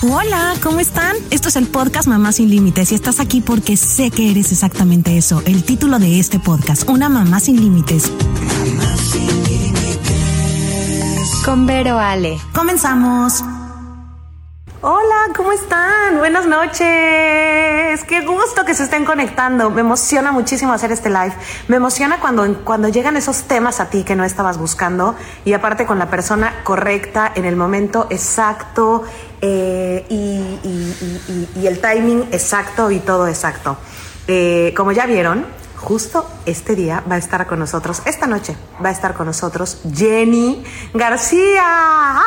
Hola, ¿cómo están? Esto es el podcast Mamá sin Límites y estás aquí porque sé que eres exactamente eso, el título de este podcast, Una Mamá sin Límites. Mamá sin Límites. Con Vero Ale. Comenzamos. Hola, ¿cómo están? Buenas noches. Qué gusto que se estén conectando. Me emociona muchísimo hacer este live. Me emociona cuando, cuando llegan esos temas a ti que no estabas buscando y aparte con la persona correcta en el momento exacto eh, y, el timing exacto y todo exacto. Eh, como ya vieron, justo este día va a estar con nosotros, esta noche va a estar con nosotros Jenny García.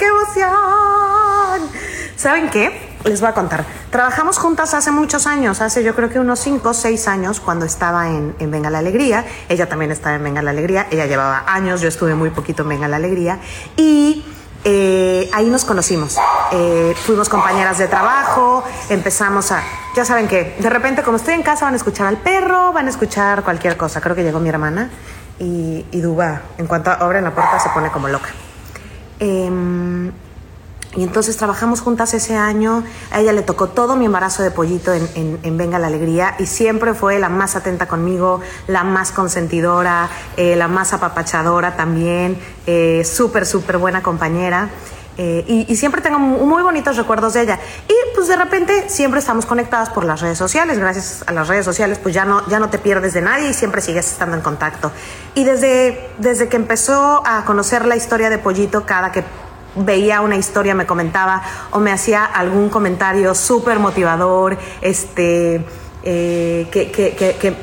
¡Qué emoción! ¿Saben qué? Les voy a contar. Trabajamos juntas hace muchos años, hace yo creo que unos 5 o 6 años cuando estaba en, Venga la Alegría. Ella también estaba en Venga la Alegría. Ella llevaba años, yo estuve muy poquito en Venga la Alegría. Y eh, ahí nos conocimos. Eh, fuimos compañeras de trabajo, empezamos a... Ya saben que de repente como estoy en casa van a escuchar al perro, van a escuchar cualquier cosa. Creo que llegó mi hermana y, y Duba, en cuanto abren la puerta, se pone como loca. Em, y entonces trabajamos juntas ese año. A ella le tocó todo mi embarazo de pollito en, Venga la Alegría y siempre fue la más atenta conmigo, la más consentidora, eh, la más apapachadora también, eh, súper, súper buena compañera. Eh, y, siempre tengo muy bonitos recuerdos de ella. Y pues de repente siempre estamos conectadas por las redes sociales. Gracias a las redes sociales pues ya no, ya no te pierdes de nadie y siempre sigues estando en contacto. Y desde, desde que empezó a conocer la historia de Pollito, cada que veía una historia me comentaba o me hacía algún comentario súper motivador, este, eh, que, que, que que,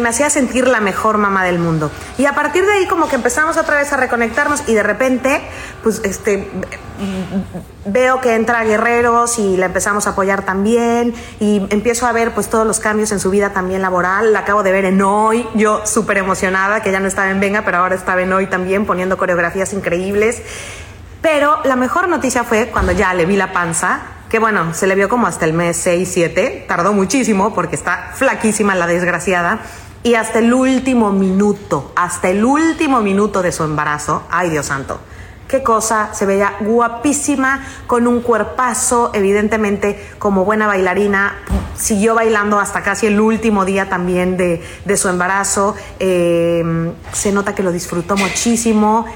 me, hacía sentir la mejor mamá del mundo. Y a partir de ahí como que empezamos otra vez a reconectarnos y de repente, pues este, veo que entra Guerreros y la empezamos a apoyar también y empiezo a ver pues todos los cambios en su vida también laboral. La acabo de ver en Hoy, yo súper emocionada, que ya no estaba en Venga, pero ahora estaba en Hoy también poniendo coreografías increíbles. Pero la mejor noticia fue cuando ya le vi la panza que bueno, se le vio como hasta el mes 6, 7, tardó muchísimo porque está flaquísima la desgraciada, y hasta el último minuto, hasta el último minuto de su embarazo, ay Dios santo, qué cosa, se veía guapísima, con un cuerpazo, evidentemente como buena bailarina, siguió bailando hasta casi el último día también de, su embarazo, eh, se nota que lo disfrutó muchísimo.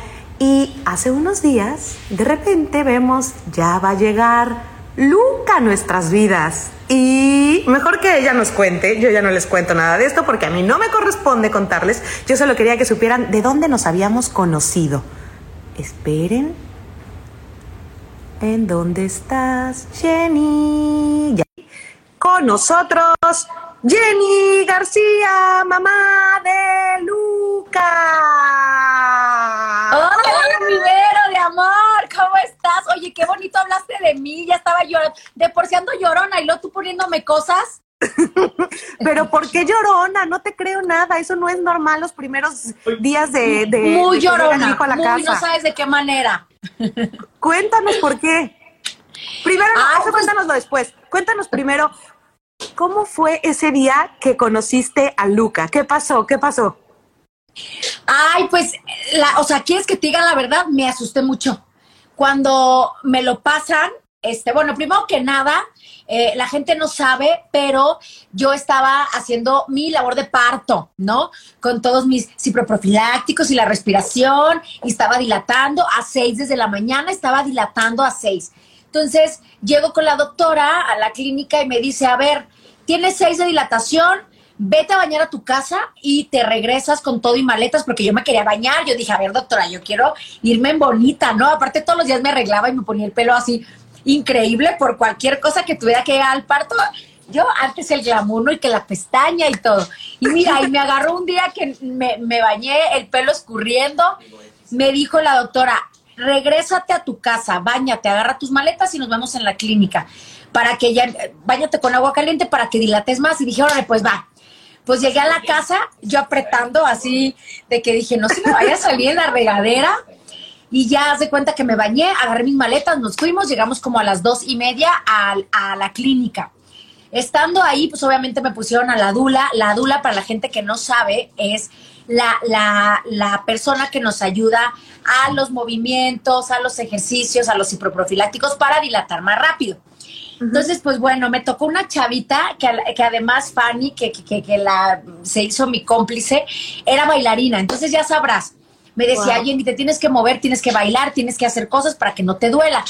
Y hace unos días, de repente vemos, ya va a llegar Luca nuestras vidas. Y mejor que ella nos cuente, yo ya no les cuento nada de esto porque a mí no me corresponde contarles, yo solo quería que supieran de dónde nos habíamos conocido. Esperen. ¿En dónde estás, Jenny? Con nosotros, Jenny García, mamá de Luca. Hola, mi de amor, ¿cómo estás? Oye, qué bonito hablaste de mí, ya estaba llorando, de por si ando llorona y luego tú poniéndome cosas. Pero ¿por qué llorona? No te creo nada, eso no es normal los primeros días de... de muy llorona, a la muy, no sabes de qué manera. Cuéntanos por qué. Primero, no, eso pues cuéntanoslo después. Cuéntanos primero, ¿cómo fue ese día que conociste a Luca? ¿Qué pasó? ¿Qué pasó? Ay, pues, la, o sea, ¿quieres que te diga la verdad? Me asusté mucho. Cuando me lo pasan, este, bueno, primero que nada, eh, la gente no sabe, pero yo estaba haciendo mi labor de parto, ¿no? Con todos mis ciproprofilácticos y la respiración, y estaba dilatando a seis desde la mañana, estaba dilatando a seis. Entonces, llego con la doctora a la clínica y me dice, a ver, tienes seis de dilatación, vete a bañar a tu casa y te regresas con todo y maletas, porque yo me quería bañar. Yo dije, a ver, doctora, yo quiero irme en bonita, ¿no? Aparte, todos los días me arreglaba y me ponía el pelo así increíble por cualquier cosa que tuviera que llegar al parto. Yo antes el glamuno y que la pestaña y todo. Y mira, y me agarró un día que me, bañé, el pelo escurriendo. Me dijo la doctora, regrésate a tu casa, bañate, agarra tus maletas y nos vemos en la clínica para que ya, bañate con agua caliente para que dilates más. Y dije, órale, pues va. Pues llegué a la casa, yo apretando así, de que dije, no se me vaya a salir la regadera. Y ya hace cuenta que me bañé, agarré mis maletas, nos fuimos, llegamos como a las dos y media a, a la clínica. Estando ahí, pues obviamente me pusieron a la dula. La dula, para la gente que no sabe, es la, la, la persona que nos ayuda a los movimientos, a los ejercicios, a los hiproprofilácticos para dilatar más rápido. Entonces, pues bueno, me tocó una chavita que, que además Fanny, que, que, que, la, se hizo mi cómplice, era bailarina. Entonces ya sabrás, me decía, wow. Jenny, te tienes que mover, tienes que bailar, tienes que hacer cosas para que no te duela.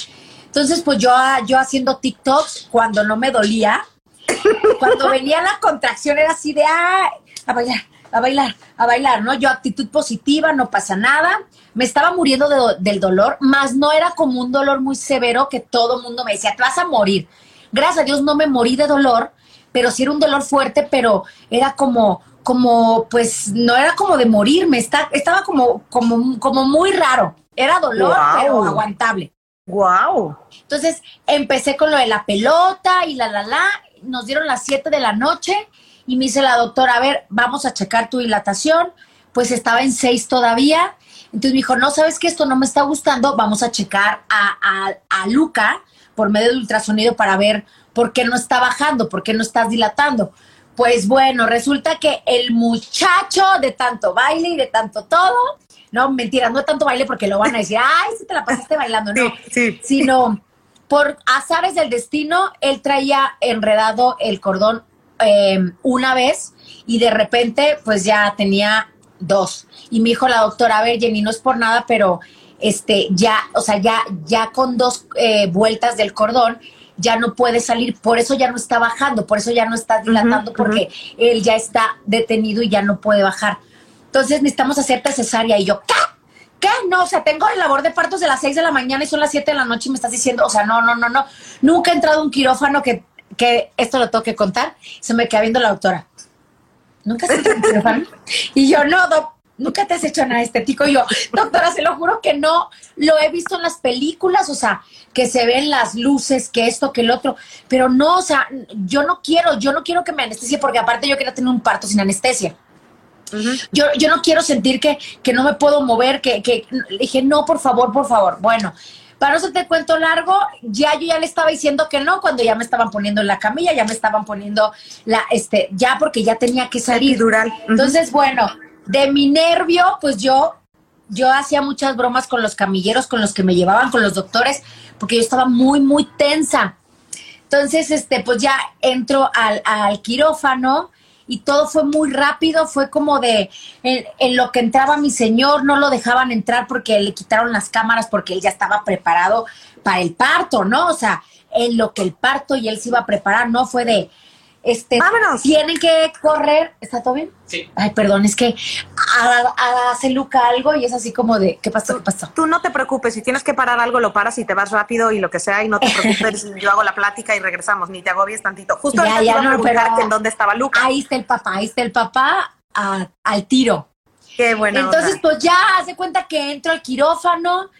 Entonces, pues yo, yo haciendo TikToks cuando no me dolía, cuando venía la contracción era así de, ah, a bailar, a bailar, a bailar, ¿no? Yo actitud positiva, no pasa nada. Me estaba muriendo de, del dolor, más no era como un dolor muy severo que todo el mundo me decía, te vas a morir. Gracias a Dios no me morí de dolor, pero sí era un dolor fuerte, pero era como, como, pues, no era como de morirme, está, estaba como, como, como muy raro. Era dolor, wow. pero aguantable. Wow. Entonces empecé con lo de la pelota y la la la. Nos dieron las 7 de la noche y me dice la doctora, a ver, vamos a checar tu dilatación. Pues estaba en 6 todavía. Entonces me dijo, no, sabes que esto no me está gustando, vamos a checar a, a, a Luca por medio de ultrasonido para ver por qué no está bajando, por qué no estás dilatando. Pues bueno, resulta que el muchacho de tanto baile y de tanto todo, no, mentira, no tanto baile porque lo van a decir, ay, si te la pasaste bailando, no, sí, sí. sino por azares del destino, él traía enredado el cordón eh, una vez y de repente pues ya tenía dos. Y me dijo la doctora, a ver, Jenny, no es por nada, pero este, ya, o sea, ya, ya con dos eh, vueltas del cordón, ya no puede salir, por eso ya no está bajando, por eso ya no está dilatando, uh -huh, porque uh -huh. él ya está detenido y ya no puede bajar. Entonces necesitamos hacerte cesárea. Y yo, ¿qué? ¿Qué? No, o sea, tengo el labor de partos de las 6 de la mañana y son las 7 de la noche y me estás diciendo, o sea, no, no, no, no. Nunca he entrado a un quirófano que, que esto lo tengo que contar. Se me queda viendo la doctora. ¿Nunca has entrado a un quirófano? Y yo, no, doc, nunca te has hecho nada estético. Y yo, doctora, se lo juro que no. Lo he visto en las películas, o sea, que se ven las luces, que esto, que el otro. Pero no, o sea, yo no quiero, yo no quiero que me anestesie porque aparte yo quería tener un parto sin anestesia. Uh -huh. yo, yo no quiero sentir que, que no me puedo mover, que, que dije, no, por favor, por favor. Bueno, para no hacerte cuento largo, ya yo ya le estaba diciendo que no, cuando ya me estaban poniendo en la camilla, ya me estaban poniendo la, este, ya porque ya tenía que salir. Dural. Uh -huh. Entonces, bueno, de mi nervio, pues yo, yo hacía muchas bromas con los camilleros, con los que me llevaban, con los doctores, porque yo estaba muy, muy tensa. Entonces, este, pues ya entro al, quirófano y todo fue muy rápido, fue como de en, en, lo que entraba mi señor, no lo dejaban entrar porque le quitaron las cámaras porque él ya estaba preparado para el parto, ¿no? O sea, en lo que el parto y él se iba a preparar, no fue de este Vámonos. tienen que correr, ¿está todo bien? Sí. Ay, perdón, es que hace Luca algo y es así como de, ¿qué pasó? Tú, ¿Qué pasó? Tú no te preocupes, si tienes que parar algo, lo paras y te vas rápido y lo que sea, y no te preocupes, yo hago la plática y regresamos, ni te agobies tantito. Justo ya, ya, ya te iba no, a preguntar pero que en dónde estaba Luca. Ahí está el papá, ahí está el papá a, al tiro. Qué bueno. Entonces, pues ya hace cuenta que entro al quirófano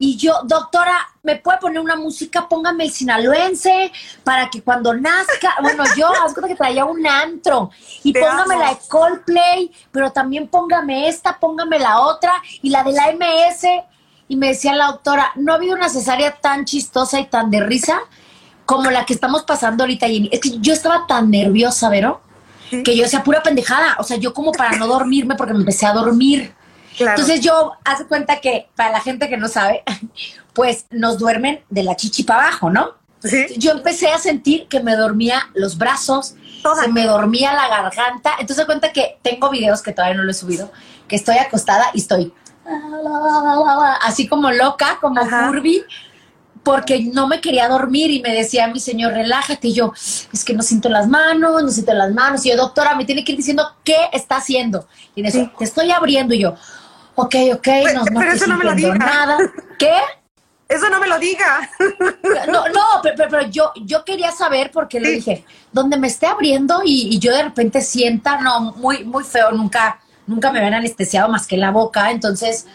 y yo, doctora, ¿me puede poner una música? Póngame el sinaloense para que cuando nazca, bueno, yo, haz cuenta que traía un antro y Te póngame amo. la de Coldplay, pero también póngame esta, póngame la otra y la de la MS. Y me decía la doctora, no ha habido una cesárea tan chistosa y tan de risa como la que estamos pasando ahorita, Jenny. Es que yo estaba tan nerviosa, ¿vero? Sí. Que yo decía pura pendejada. O sea, yo como para no dormirme porque me empecé a dormir. Claro. Entonces yo, hace cuenta que para la gente que no sabe, pues nos duermen de la chichi para abajo, ¿no? ¿Sí? Yo empecé a sentir que me dormía los brazos, Toda. se me dormía la garganta. Entonces cuenta que tengo videos que todavía no lo he subido, que estoy acostada y estoy así como loca, como Ajá. Furby, porque no me quería dormir y me decía mi señor, relájate. Y yo, es que no siento las manos, no siento las manos. Y yo, doctora, me tiene que ir diciendo qué está haciendo. Y en eso, Sí. te estoy abriendo. Y yo, ok, ok, Pero- no, no pero eso no me lo diga. nada. ¿Qué? Eso no me lo diga. No, no, pero, pero- pero yo, yo quería saber porque le dije, donde me esté abriendo y, y yo de repente sienta, no, muy, muy feo, nunca, nunca me habían anestesiado más que la boca, entonces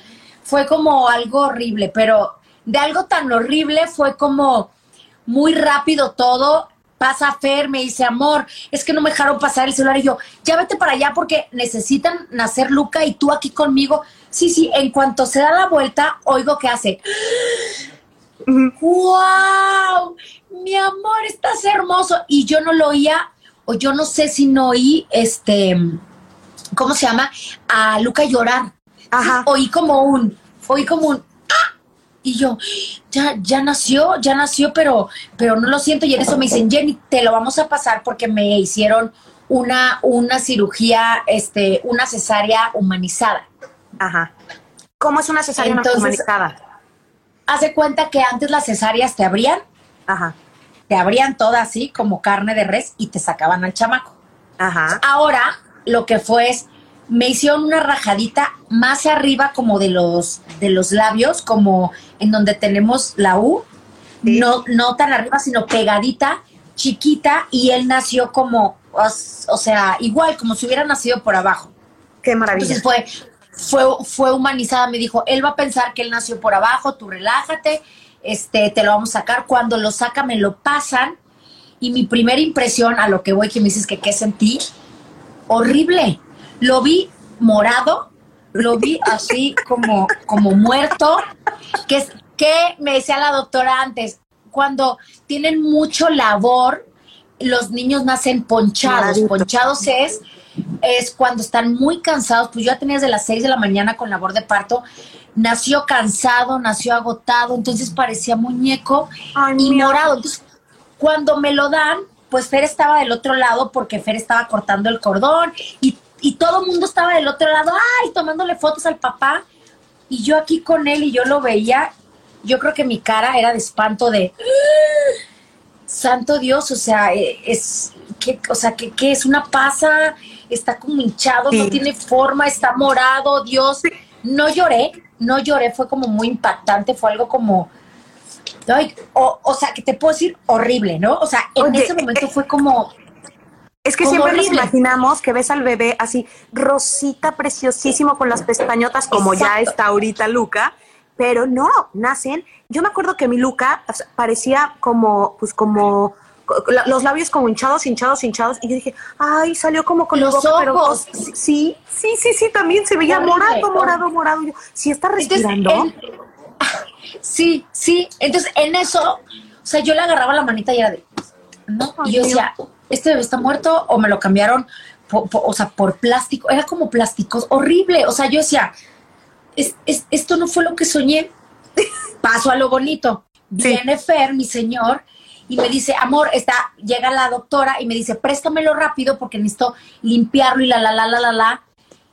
fue como algo horrible, pero de algo tan horrible fue como muy rápido todo. Pasa Fer, me dice, amor, es que no me dejaron pasar el celular. Y yo, ya vete para allá porque necesitan nacer Luca y tú aquí conmigo. Sí, sí, en cuanto se da la vuelta, oigo que hace. ¡Wow! Mi amor, estás hermoso. Y yo no lo oía, o yo no sé si no oí, este, ¿cómo se llama? A Luca llorar. Ajá. Oí como un, oí como un. Y yo, ya, ya nació, ya nació, pero, pero no lo siento. Y en eso me dicen, Jenny, te lo vamos a pasar porque me hicieron una, una cirugía, este, una cesárea humanizada. Ajá. ¿Cómo es una cesárea Entonces- humanizada? Haz de cuenta que antes las cesáreas te abrían, Ajá. te abrían toda así como carne de res y te sacaban al chamaco. Ajá. Ahora lo que fue es, me hicieron una rajadita más arriba como de los, de los labios, como en donde tenemos la U, Sí. no, no tan arriba, sino pegadita, chiquita, y él nació como, o sea, igual, como si hubiera nacido por abajo. Qué maravilla. Entonces fue, fue, fue humanizada, me dijo, él va a pensar que él nació por abajo, tú relájate, este, te lo vamos a sacar. Cuando lo saca, me lo pasan. Y mi primera impresión a lo que voy, que me dices que qué sentí, horrible. Lo vi morado, lo vi así como, como muerto, que es que me decía la doctora antes, cuando tienen mucho labor, los niños nacen ponchados. Ponchados es, es cuando están muy cansados. Pues yo ya tenía desde las 6 de la mañana con labor de parto. Nació cansado, nació agotado, entonces parecía muñeco Ay, y morado. Entonces, cuando me lo dan, pues Fer estaba del otro lado porque Fer estaba cortando el cordón y, y todo el mundo estaba del otro lado, ay, tomándole fotos al papá. Y yo aquí con él y yo lo veía, yo creo que mi cara era de espanto de, "Ah, santo Dios, o sea, eh, es, que, o sea, que, que es una pasa, está como hinchado, no tiene forma, está morado, Dios. No lloré, no lloré, fue como muy impactante, fue algo como, ay, o, o sea, que te puedo decir horrible, ¿no? O sea, en Oye, ese momento fue como, Es que siempre nos imaginamos que ves al bebé así, rosita, preciosísimo, con las pestañotas, como ya está ahorita Luca, pero no, nacen. Yo me acuerdo que mi Luca o sea, parecía como, pues como, los labios como hinchados, hinchados, hinchados, y yo dije, ay, salió como con Los boca, pero ojos. sí, sí, sí, sí, también se veía Horrible, morado, morado, morado. Yo, sí está Entonces, respirando. sí, sí. Entonces, en eso, o sea, yo le agarraba la manita y era de, ¿no? Y yo decía, ¿este bebé está muerto o me lo cambiaron, po- po- o sea, por plástico? Era como plásticos, horrible. O sea, yo decía, es, es- esto no fue lo que soñé. Paso a lo bonito. Sí. Viene Fer, mi señor, y me dice, amor, está, llega la doctora y me dice, préstamelo rápido porque necesito limpiarlo y la, la, la, la, la, la.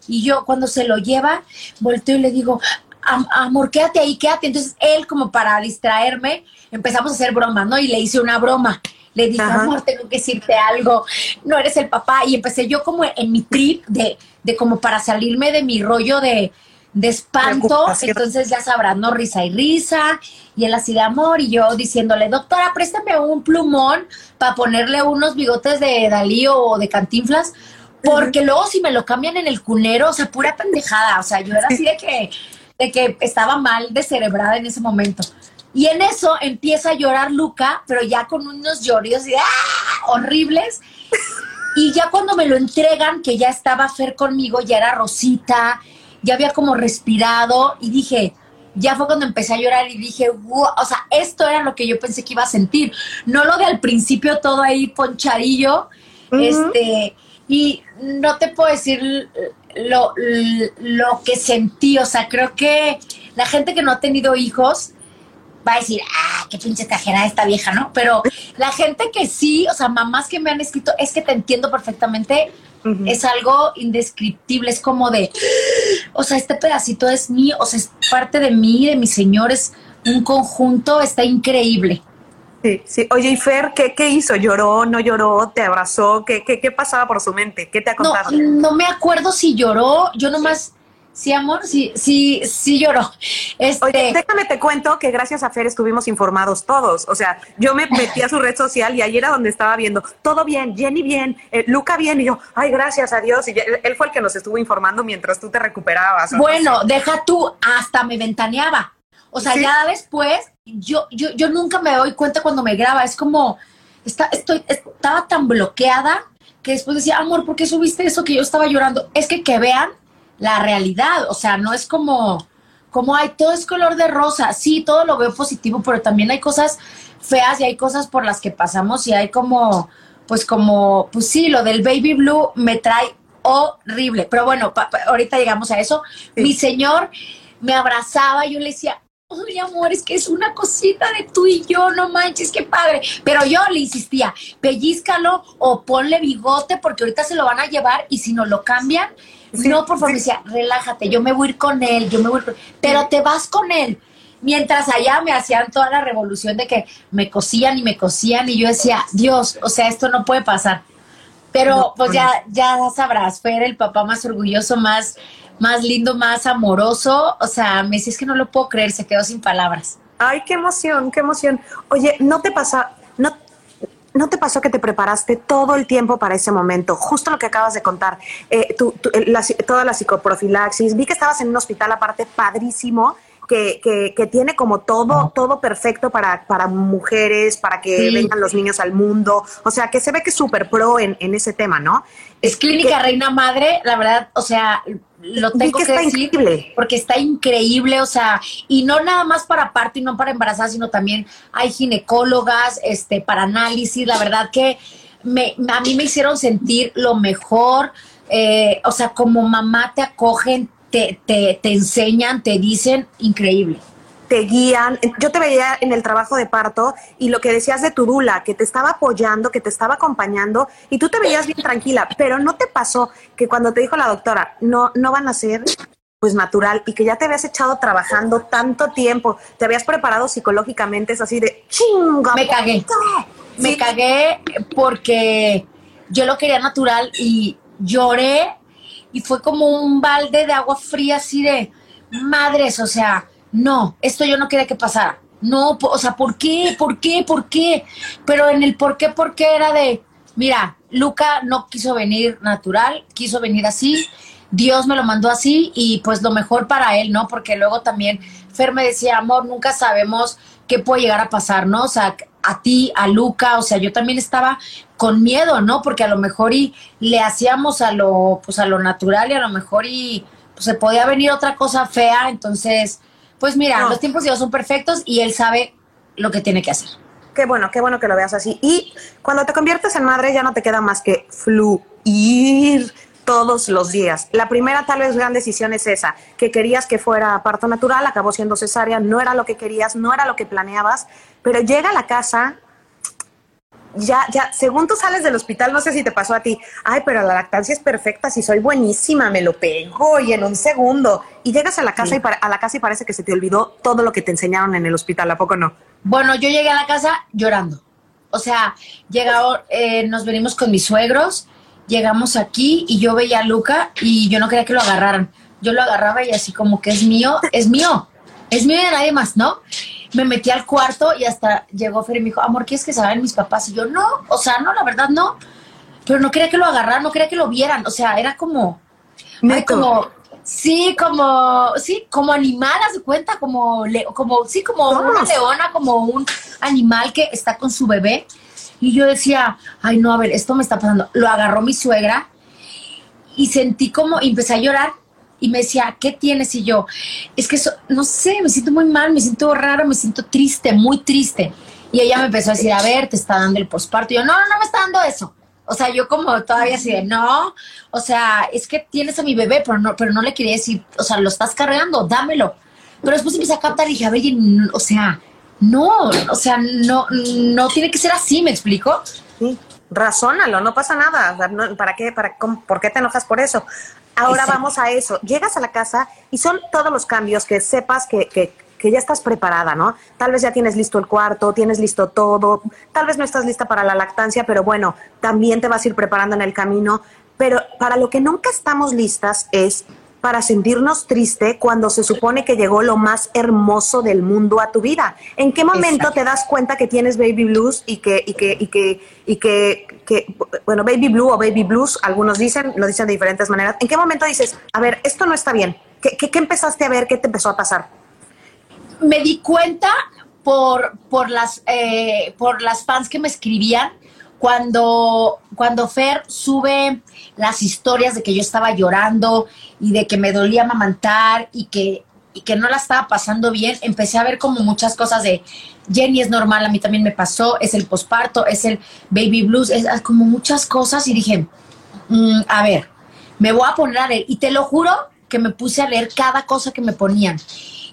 Y yo cuando se lo lleva, volteo y le digo, "Am- amor, quédate ahí, quédate. Entonces él, como para distraerme, empezamos a hacer bromas, ¿no? Y le hice una broma. Le dije, Ajá. amor, tengo que decirte algo, no eres el papá. Y empecé yo como en mi trip de, de como para salirme de mi rollo de, de espanto. Entonces ya sabrán, ¿no? Risa y risa. Y él así de amor. Y yo diciéndole, doctora, préstame un plumón para ponerle unos bigotes de Dalí o de Cantinflas. Porque luego si me lo cambian en el cunero, o sea, pura pendejada. O sea, yo era así de que, de que estaba mal descerebrada en ese momento. Y en eso empieza a llorar Luca, pero ya con unos lloridos y, ¡ah! horribles. Y ya cuando me lo entregan, que ya estaba Fer conmigo, ya era Rosita, ya había como respirado y dije, ya fue cuando empecé a llorar y dije, "Wow", o sea, esto era lo que yo pensé que iba a sentir, no lo de al principio todo ahí ponchadillo, este, y no te puedo decir lo, lo que sentí, o sea, creo que la gente que no ha tenido hijos va a decir, ah, qué pinche exagerada esta vieja, ¿no? Pero la gente que sí, o sea, mamás que me han escrito, es que te entiendo perfectamente, es algo indescriptible, es como de, o sea, este pedacito es mío, o sea, es parte de mí, de mi señor, es un conjunto, está increíble. Sí, sí. Oye, y Fer, ¿qué, qué hizo? ¿Lloró? ¿No lloró? ¿Te abrazó? ¿Qué, qué, qué pasaba por su mente? ¿Qué te ha No, contado? no me acuerdo si lloró, yo nomás, sí, amor, sí, sí, sí lloró. Este, Oye, déjame te cuento que gracias a Fer estuvimos informados todos. O sea, yo me metí a su red social y ahí era donde estaba viendo todo bien, Jenny bien, eh, Luca bien. Y yo, ay, gracias a Dios. Y él, fue el que nos estuvo informando mientras tú te recuperabas. Bueno, deja tú, hasta me ventaneaba. O sea, Sí. ya después, yo, yo, yo nunca me doy cuenta cuando me graba. Es como, está, estoy, estaba tan bloqueada que después decía, amor, ¿por qué subiste eso que yo estaba llorando? Es que que vean la realidad. O sea, no es como, como, ay, todo es color de rosa. Sí, todo lo veo positivo, pero también hay cosas feas y hay cosas por las que pasamos y hay como, pues como, pues sí, lo del baby blue me trae horrible. Pero bueno, ahorita llegamos a eso. Mi señor me abrazaba, y yo le decía, Ay, amor, es que es una cosita de tú y yo, no manches, qué padre. Pero yo le insistía, pellízcalo o ponle bigote porque ahorita se lo van a llevar y si no lo cambian, no, por favor, me decía, relájate, yo me voy a ir con él, yo me voy a ir con él. Pero te vas con él. Mientras allá me hacían toda la revolución de que me cosían y me cosían y yo decía, Dios, o sea, esto no puede pasar. Pero pues ya, ya sabrás, fue el papá más orgulloso, más más lindo, más amoroso. O sea, me dice, es que no lo puedo creer, se quedó sin palabras. Ay, qué emoción, qué emoción. Oye, ¿no te pasa, no, ¿No te pasó que te preparaste todo el tiempo para ese momento? Justo lo que acabas de contar, eh, toda la psicoprofilaxis. Vi que estabas en un hospital aparte padrísimo que, tiene como todo, todo perfecto para, para mujeres, para que vengan los niños al mundo. O sea, que se ve que es súper pro en, ese tema, ¿no? Es Clínica Reina Madre, la verdad, o sea, lo tengo que, decir increíble. porque está increíble, o sea, y no nada más para parto y no para embarazada, sino también hay ginecólogas, este, para análisis, la verdad que me, a mí me hicieron sentir lo mejor, eh, o sea, como mamá te acogen, te, te, te enseñan, te dicen, increíble te guían. Yo te veía en el trabajo de parto y lo que decías de tu dula, que te estaba apoyando, que te estaba acompañando y tú te veías bien tranquila, pero no te pasó que cuando te dijo la doctora, no, no van a ser pues natural y que ya te habías echado trabajando tanto tiempo, te habías preparado psicológicamente, es así de chinga. Me cagué. Me cagué porque yo lo quería natural y lloré y fue como un balde de agua fría así de madres, o sea, no, esto yo no quería que pasara. No, o sea, ¿por qué? ¿Por qué? ¿Por qué? Pero en el por qué, por qué era de, mira, Luca no quiso venir natural, quiso venir así, Dios me lo mandó así y pues lo mejor para él, ¿no? Porque luego también Fer me decía, amor, nunca sabemos qué puede llegar a pasar, ¿no? O sea, a ti, a Luca, o sea, yo también estaba con miedo, ¿no? Porque a lo mejor y le hacíamos a lo, pues a lo natural y a lo mejor y pues, se podía venir otra cosa fea, entonces, pues mira, los tiempos de Dios son perfectos y él sabe lo que tiene que hacer. Qué bueno, qué bueno que lo veas así. Y cuando te conviertes en madre ya no te queda más que fluir todos los días. La primera tal vez gran decisión es esa, que querías que fuera parto natural, acabó siendo cesárea, no era lo que querías, no era lo que planeabas, pero llega a la casa, ya, ya, según tú sales del hospital, no sé si te pasó a ti, ay, pero la lactancia es perfecta, si soy buenísima, me lo pego y en un segundo. Y llegas a la casa y a la casa y parece que se te olvidó todo lo que te enseñaron en el hospital, ¿a poco no? Bueno, yo llegué a la casa llorando. O sea, llegado, eh, nos venimos con mis suegros llegamos aquí y yo veía a Luca y yo no quería que lo agarraran. Yo lo agarraba y así como que es mío, es mío, es mío de nadie más, ¿no? Me metí al cuarto y hasta llegó Fer y me dijo, amor, ¿quieres que saben mis papás? Y yo, no, o sea, no, la verdad no. Pero no quería que lo agarraran, no quería que lo vieran. O sea, era como, como, sí, como, sí, como animal, haz de cuenta, como, como, sí, como una leona, como un animal que está con su bebé y yo decía, ay, no, a ver, esto me está pasando. Lo agarró mi suegra y sentí como, y empecé a llorar y me decía, ¿qué tienes? Y yo, es que eso, no sé, me siento muy mal, me siento raro, me siento triste, muy triste. Y ella me empezó a decir, a ver, te está dando el posparto. Y yo, no, no, no me está dando eso. O sea, yo como todavía así de, no, o sea, es que tienes a mi bebé, pero no, pero no le quería decir, o sea, lo estás cargando, dámelo. Pero después empecé a captar y dije, a ver, o sea, no, o sea, no, no tiene que ser así, ¿me explico? Sí, razónalo, no pasa nada. ¿Para qué? Para, ¿Por qué te enojas por eso? Ahora vamos a eso. Llegas a la casa y son todos los cambios que sepas que, que, que, ya estás preparada, ¿no? Tal vez ya tienes listo el cuarto, tienes listo todo, tal vez no estás lista para la lactancia, pero bueno, también te vas a ir preparando en el camino. Pero para lo que nunca estamos listas es para sentirnos triste cuando se supone que llegó lo más hermoso del mundo a tu vida? ¿En qué momento te das cuenta que tienes baby blues y que y que y que y que, bueno, baby blue o baby blues, algunos dicen, lo dicen de diferentes maneras. ¿En qué momento dices, a ver, esto no está bien? ¿Qué, qué, empezaste a ver? ¿Qué te empezó a pasar? Me di cuenta por, por, las, eh, por las fans que me escribían cuando, cuando Fer sube las historias de que yo estaba llorando y de que me dolía amamantar y que, y que no la estaba pasando bien, empecé a ver como muchas cosas de Jenny es normal, a mí también me pasó, es el posparto, es el baby blues, es como muchas cosas y dije, mm, a ver, me voy a poner a leer. Y te lo juro que me puse a leer cada cosa que me ponían.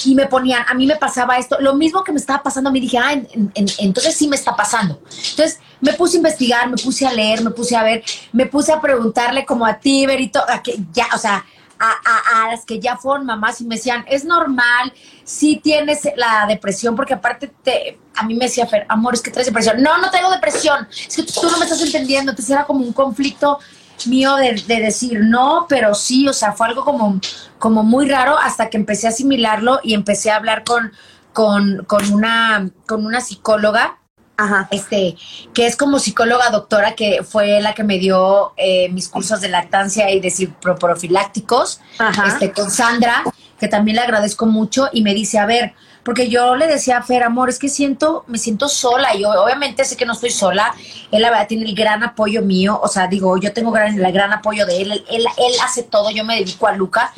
Y me ponían, a mí me pasaba esto, lo mismo que me estaba pasando, me dije, ah, entonces sí me está pasando. Entonces me puse a investigar, me puse a leer, me puse a ver, me puse a preguntarle como a ti, Berito, a que ya, o sea, a, las que ya fueron mamás y me decían, es normal, si tienes la depresión, porque aparte te, a mí me decía Fer, amor, es que traes depresión. No, no tengo depresión, es que tú no me estás entendiendo, entonces era como un conflicto mío de, decir no, pero sí, o sea, fue algo como, como muy raro hasta que empecé a asimilarlo y empecé a hablar con, con, con, una, con una psicóloga Ajá. Este, que es como psicóloga doctora, que fue la que me dio eh, mis cursos de lactancia y de profilácticos, este, con Sandra, que también le agradezco mucho, y me dice, a ver, porque yo le decía a Fer, amor, es que siento, me siento sola, y obviamente sé que no estoy sola, él la verdad tiene el gran apoyo mío, o sea, digo, yo tengo gran, el gran apoyo de él, él, él, él hace todo, yo me dedico a Luca,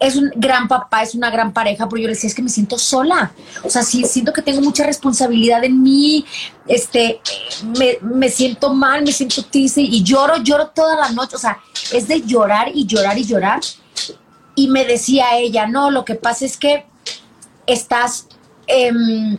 es un gran papá, es una gran pareja, pero yo le decía, es que me siento sola. O sea, sí, siento que tengo mucha responsabilidad en mí, este, me, siento mal, me siento triste y lloro, lloro toda la noche. O sea, es de llorar y llorar y llorar. Y me decía ella, no, lo que pasa es que estás, em,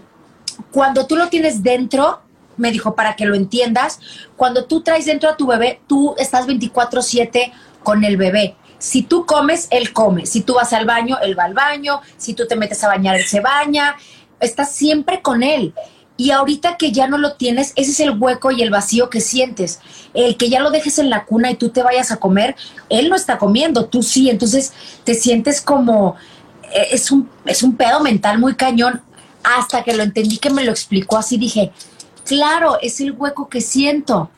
cuando tú lo tienes dentro, me dijo, para que lo entiendas, cuando tú traes dentro a tu bebé, tú estás 24/7 con el bebé si tú comes, él come. Si tú vas al baño, él va al baño. Si tú te metes a bañar, él se baña. Estás siempre con él. Y ahorita que ya no lo tienes, ese es el hueco y el vacío que sientes. El que ya lo dejes en la cuna y tú te vayas a comer, él no está comiendo, tú sí. Entonces te sientes como, es un, es un pedo mental muy cañón. Hasta que lo entendí que me lo explicó así, dije, claro, es el hueco que siento.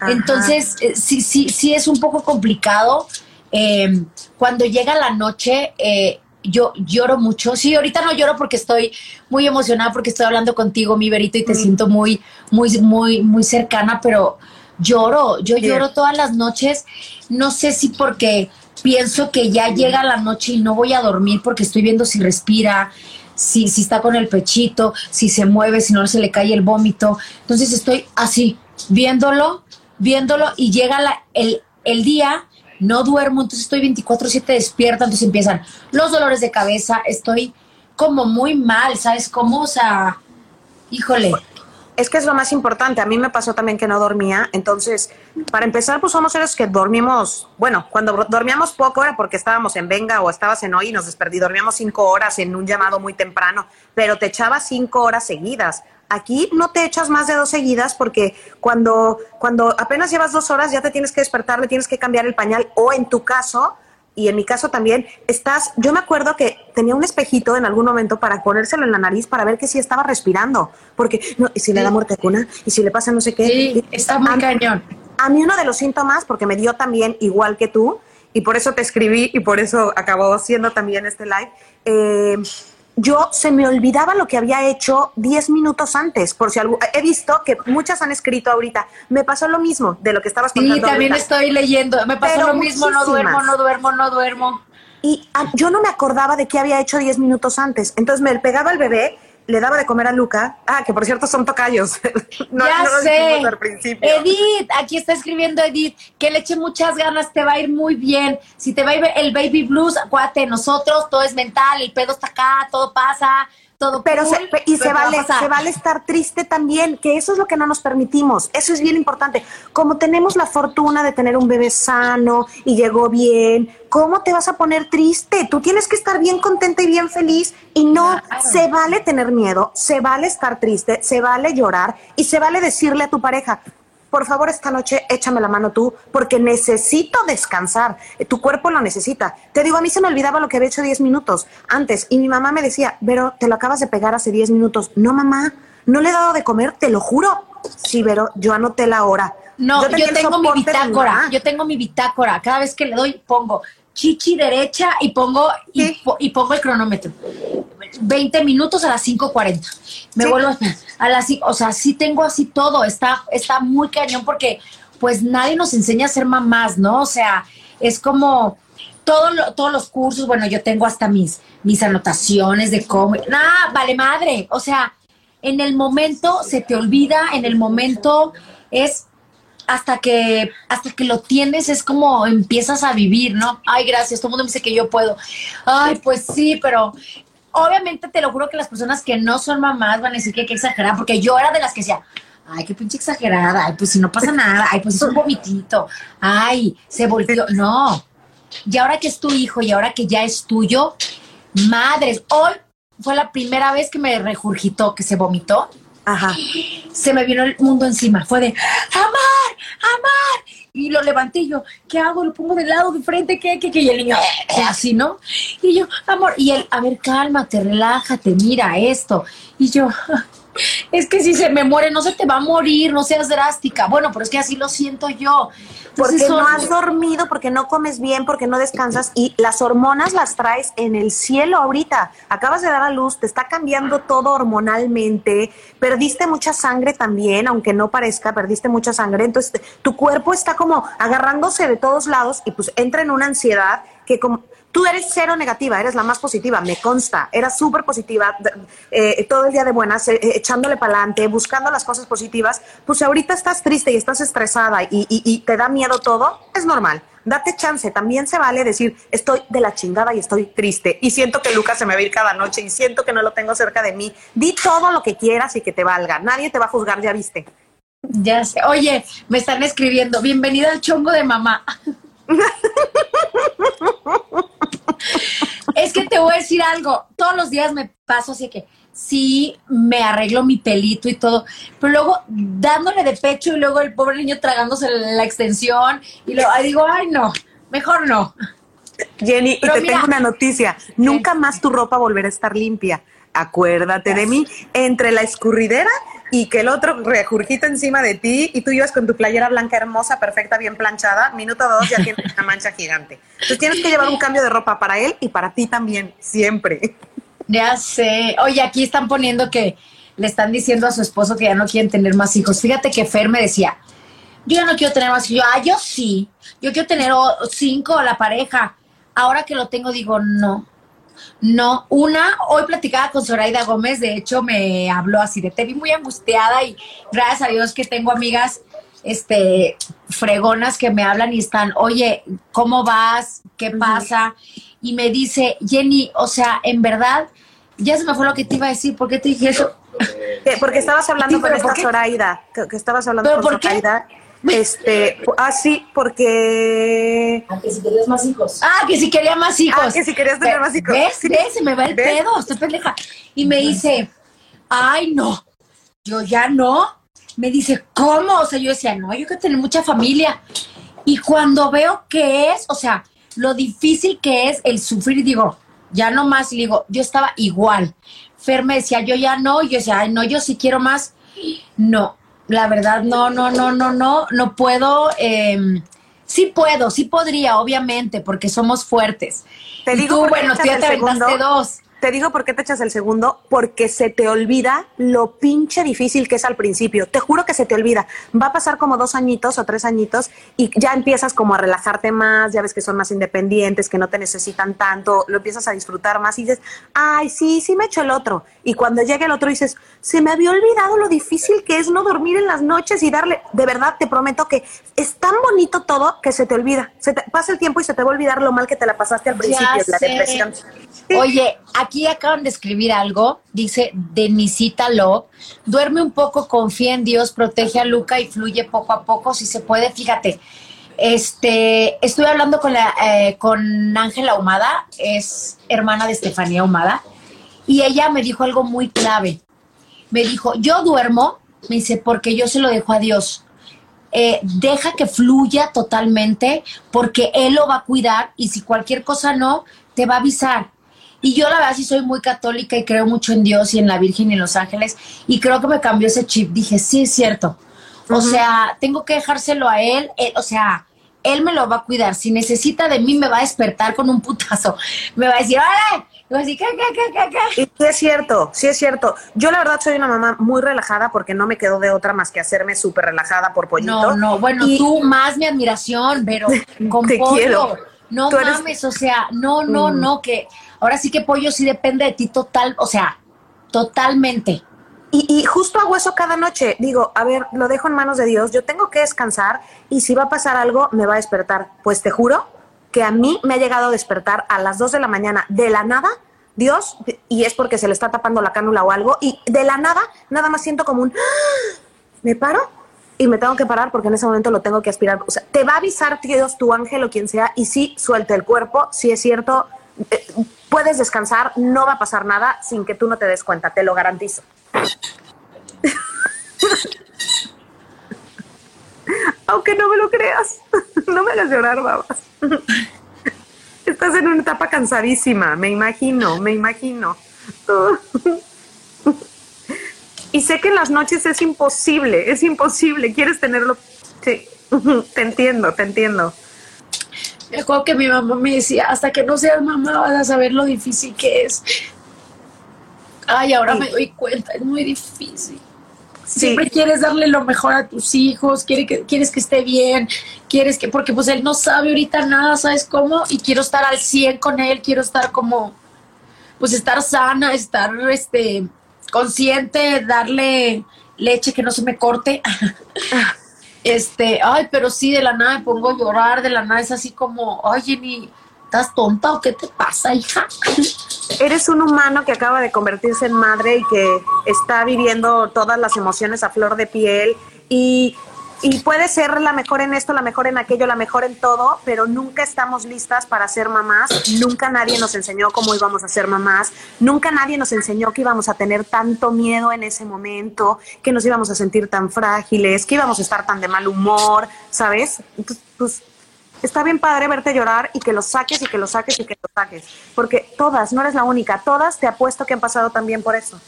Entonces, eh, sí, sí, sí es un poco complicado eh, cuando llega la noche, eh, yo lloro mucho. Sí, ahorita no lloro porque estoy muy emocionada, porque estoy hablando contigo, mi verito, y te siento muy, muy, muy, muy cercana, pero lloro, yo lloro todas las noches. No sé si porque pienso que ya llega la noche y no voy a dormir porque estoy viendo si respira, si, si está con el pechito, si se mueve, si no se le cae el vómito. Entonces estoy así, viéndolo, viéndolo y llega la, el, el día no duermo, entonces estoy 24/7 despierta, entonces empiezan los dolores de cabeza, estoy como muy mal, ¿sabes cómo? O sea, híjole. Es que es lo más importante. A mí me pasó también que no dormía. Entonces, para empezar, pues somos seres que dormimos, bueno, cuando dormíamos poco era porque estábamos en Venga o estabas en hoy y nos desperdí. Dormíamos cinco horas en un llamado muy temprano, pero te echabas cinco horas seguidas. Aquí no te echas más de dos seguidas porque cuando, cuando apenas llevas dos horas ya te tienes que despertar, le tienes que cambiar el pañal o en tu caso, y en mi caso también, estás, yo me acuerdo que tenía un espejito en algún momento para ponérselo en la nariz para ver que sí estaba respirando, porque no, y si le da muerte cuna, y si le pasa no sé qué. Sí, está muy cañón. A mí uno de los síntomas, porque me dio también igual que tú, y por eso te escribí y por eso acabó siendo también este live, eh, yo se me olvidaba lo que había hecho 10 minutos antes, por si algo, he visto que muchas han escrito ahorita, me pasó lo mismo de lo que estabas contando. Sí, también estoy leyendo, me pasó lo mismo, no duermo, no duermo, no duermo. Y ah, yo no me acordaba de qué había hecho 10 minutos antes, entonces me pegaba el bebé le daba de comer a Luca. Ah, que por cierto son tocayos. no, ya sé. Edith, aquí está escribiendo Edith, que le eche muchas ganas, te va a ir muy bien. Si te va a ir el baby blues, acuérdate, nosotros todo es mental, el pedo está acá, todo pasa todo pero y se vale se vale estar triste también que eso es lo que no nos permitimos. Eso es bien importante. Como tenemos la fortuna de tener un bebé sano y llegó bien cómo te vas a poner triste tú tienes que estar bien contenta y bien feliz y no se vale tener miedo se vale estar triste se vale llorar y se vale decirle a tu pareja por favor esta noche échame la mano tú, porque necesito descansar, tu cuerpo lo necesita. Te digo, a mí se me olvidaba lo que había hecho 10 minutos antes y mi mamá me decía, Vero, te lo acabas de pegar hace 10 minutos. No, mamá, no le he dado de comer, te lo juro. Sí, Vero, yo anoté la hora. No, yo, tengo mi bitácora, yo tengo mi bitácora. Cada vez que le doy, pongo chichi derecha y pongo, y, pongo el cronómetro. 20 minutos a las 5.40. Me vuelvo a las o sea, sí tengo así todo, está, está muy cañón porque pues nadie nos enseña a ser mamás, ¿no? O sea, es como todo todos los cursos, bueno, yo tengo hasta mis, mis anotaciones de cómo, nada, vale madre, o sea, en el momento se te olvida, en el momento es hasta que, hasta que lo tienes es como empiezas a vivir, ¿no? Ay, gracias, todo el mundo me dice que yo puedo. Ay, pues sí, pero obviamente te lo juro que las personas que no son mamás van a decir que hay que exagerar, porque yo era de las que decía, ay, qué pinche exagerada, ay, pues si no pasa nada, ay, pues es un vomitito, ay, se volvió, no. Y ahora que es tu hijo y ahora que ya es tuyo, madres, hoy fue la primera vez que me regurgitó, que se vomitó. Ajá. Se me vino el mundo encima. Fue de, amar, amar. Y lo levanté y yo, ¿qué hago? Lo pongo de lado, de frente, ¿qué, qué, qué? Y el niño, "Eh", así, ¿no? Y yo, amor, y él, a ver, cálmate, relájate, mira esto. Y yo, es que si se me muere, no se te va a morir, no seas drástica. Bueno, pero es que así lo siento yo. Porque Entonces, no has dormido, porque no comes bien, porque no descansas y las hormonas las traes en el cielo ahorita. Acabas de dar a luz, te está cambiando todo hormonalmente, perdiste mucha sangre también, aunque no parezca, perdiste mucha sangre. Entonces tu cuerpo está como agarrándose de todos lados y pues entra en una ansiedad que como... Tú eres cero negativa, eres la más positiva, me consta. Eras súper positiva, eh, todo el día de buenas, eh, eh, echándole para adelante, buscando las cosas positivas. Pues ahorita estás triste y estás estresada y, y- y te da miedo todo, es normal. Date chance, también se vale decir, estoy de la chingada y estoy triste. Y siento que Lucas se me va a ir cada noche y siento que no lo tengo cerca de mí. Di todo lo que quieras y que te valga. Nadie te va a juzgar, ya viste. Ya sé. Oye, me están escribiendo, bienvenida al chongo de mamá. Es que te voy a decir algo, todos los días me paso así que sí, me arreglo mi pelito y todo, pero luego dándole de pecho y luego el pobre niño tragándose la extensión y luego digo, ay no, mejor no. Jenny, y te mira- tengo una noticia. Nunca más tu ropa volverá a estar limpia. Acuérdate de mí. Entre la escurridera y que el otro regurgita encima de ti y tú ibas con tu playera blanca hermosa, perfecta, bien planchada, minuto dos ya tienes una mancha gigante. Entonces tienes que llevar un cambio de ropa para él y para ti también, siempre. Ya sé. Oye, aquí están poniendo que le están diciendo a su esposo que ya no quieren tener más hijos. Fíjate que Fer me decía, yo ya no quiero tener más hijos. Yo, ah, yo sí. Yo quiero tener cinco la pareja. Ahora que lo tengo, digo, no. No, una, hoy platicaba con Zoraida Gómez, de hecho me habló así de, te vi muy angustiada y gracias a Dios que tengo amigas este, fregonas que me hablan y están, oye, ¿cómo vas? ¿Qué pasa? Y me dice, Jenny, o sea, en verdad, ya se me fue lo que te iba a decir, ¿por qué te dije eso? ¿Qué? Porque estabas hablando Sí, con esta. Zoraida, que, que estabas hablando ¿Pero con por qué? Este, ah, sí, porque Ah, que si querías más hijos. Ah, que si quería más hijos. Ah, que si querías tener más hijos. ¿Ves? Sí. ¿Ves? Se me va el ¿Ves? pedo, estoy pendeja. Y me dice, ay, no, yo ya no. Me dice, ¿cómo? O sea, yo decía, no, yo quiero tener mucha familia. Y cuando veo que es, o sea, lo difícil que es el sufrir, digo, ya no más, y le digo, yo estaba igual. Fer me decía, yo ya no, y yo decía, ay, no, yo sí quiero más. No, la verdad, no, no, no, no, no, no puedo. eh, sí puedo, sí podría, obviamente, porque somos fuertes. Te Y digo tú, bueno, tú ya te aventaste segundo. dos. Te digo por qué te echas el segundo, porque se te olvida lo pinche difícil que es al principio. Te juro que se te olvida. Va a pasar como dos añitos o tres añitos y ya empiezas como a relajarte más, ya ves que son más independientes, que no te necesitan tanto, lo empiezas a disfrutar más y dices, ay, sí, sí me echo el otro. Y cuando llega el otro dices, se me había olvidado lo difícil que es no dormir en las noches y darle, de verdad te prometo que es tan bonito todo que se te olvida. Se te pasa el tiempo y se te va a olvidar lo mal que te la pasaste al principio, la depresión. Oye, aquí acaban de escribir algo, dice Denisita Lo, duerme un poco, confía en Dios, protege a Luca y fluye poco a poco, si se puede, fíjate. Este, estoy hablando con la, eh, con Ángela Humada, es hermana de Estefanía Humada, y ella me dijo algo muy clave. Me dijo, yo duermo, me dice, porque yo se lo dejo a Dios. Eh, deja que fluya totalmente porque Él lo va a cuidar y si cualquier cosa no, te va a avisar. Y yo la verdad sí soy muy católica y creo mucho en Dios y en la Virgen y en los ángeles y creo que me cambió ese chip. Dije, sí, es cierto. O sea, tengo que dejárselo a Él, él- o sea, Él me lo va a cuidar. Si necesita de mí, me va a despertar con un putazo. Me va a decir, ¡Órale! Y voy a decir, ¿qué, qué, qué, qué, qué? Y sí es cierto, sí es cierto. Yo la verdad soy una mamá muy relajada porque no me quedó de otra más que hacerme súper relajada por pollito. No, no, bueno, Y- tú más mi admiración, pero con Te pollo. quiero. No Tú eres- mames, o sea, no, no, Mm. no, que ahora sí que pollo sí depende de ti total, o sea, totalmente. y, justo hago eso cada noche. Digo, a ver, lo dejo en manos de Dios, yo tengo que descansar y si va a pasar algo, me va a despertar. Pues te juro que a mí me ha llegado a despertar a las 2 de la mañana de la nada, Dios, y es porque se le está tapando la cánula o algo, y de la nada, nada más siento como un, ¡Ah! me paro y me tengo que parar porque en ese momento lo tengo que aspirar. O sea, te va a avisar Dios, tu ángel o quien sea, y sí, suelta el cuerpo, si es cierto, puedes descansar, no va a pasar nada sin que tú no te des cuenta, te lo garantizo. Aunque no me lo creas, no me hagas llorar, babas. Estás en una etapa cansadísima, me imagino, me imagino. Y sé que en las noches es imposible, es imposible, quieres tenerlo. Sí, te entiendo, te entiendo. Me acuerdo que mi mamá me decía, hasta que no seas mamá vas a saber lo difícil que es. Ay, ahora me doy cuenta, es muy difícil. Siempre quieres darle lo mejor a tus hijos, quieres que, quieres que esté bien, quieres que, porque pues él no sabe ahorita nada, ¿sabes cómo? Y quiero estar al 100 con él, quiero estar como, pues estar sana, estar, este, consciente, darle leche que no se me corte. Este, ay, pero sí, de la nada me pongo a llorar, de la nada es así como, oye, ni ¿estás tonta o qué te pasa, hija? Eres un humano que acaba de convertirse en madre y que está viviendo todas las emociones a flor de piel y, y puede ser la mejor en esto, la mejor en aquello, la mejor en todo, pero nunca estamos listas para ser mamás, nunca nadie nos enseñó cómo íbamos a ser mamás, nunca nadie nos enseñó que íbamos a tener tanto miedo en ese momento, que nos íbamos a sentir tan frágiles, que íbamos a estar tan de mal humor, ¿sabes? Pues, pues está bien padre verte llorar y que lo saques y que lo saques y que lo saques. Porque todas, no eres la única, todas te apuesto que han pasado también por eso.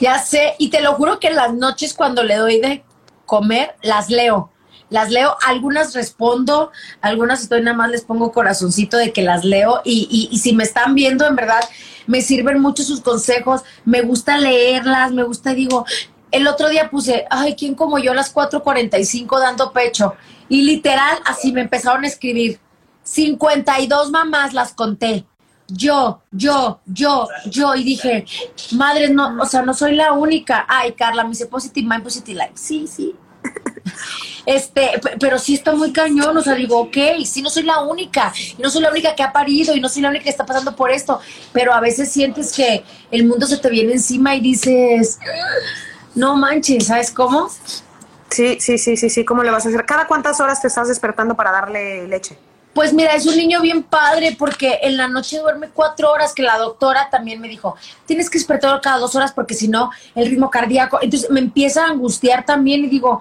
Ya sé, y te lo juro que en las noches cuando le doy de comer, las leo. Las leo, algunas respondo, algunas estoy nada más les pongo corazoncito de que las leo y, y si me están viendo, en verdad, me sirven mucho sus consejos, me gusta leerlas, me gusta, digo, el otro día puse, ay, ¿quién como yo a las 4.45 dando pecho? Y literal, así me empezaron a escribir. 52 mamás las conté. Yo, yo, yo, yo. Y dije, madre, no, o sea, no soy la única. Ay, Carla, me dice positive mind, positive life. Sí, sí. Este, pero sí está muy cañón, o sea, digo, ok, sí no soy la única, y no soy la única que ha parido, y no soy la única que está pasando por esto, pero a veces sientes que el mundo se te viene encima y dices, no manches, ¿sabes cómo? Sí, sí, sí, sí, sí. ¿Cómo le vas a hacer? ¿Cada cuántas horas te estás despertando para darle leche? Pues mira, es un niño bien padre porque en la noche duerme cuatro horas, que la doctora también me dijo, tienes que despertar cada dos horas porque si no, el ritmo cardíaco. Entonces me empieza a angustiar también y digo,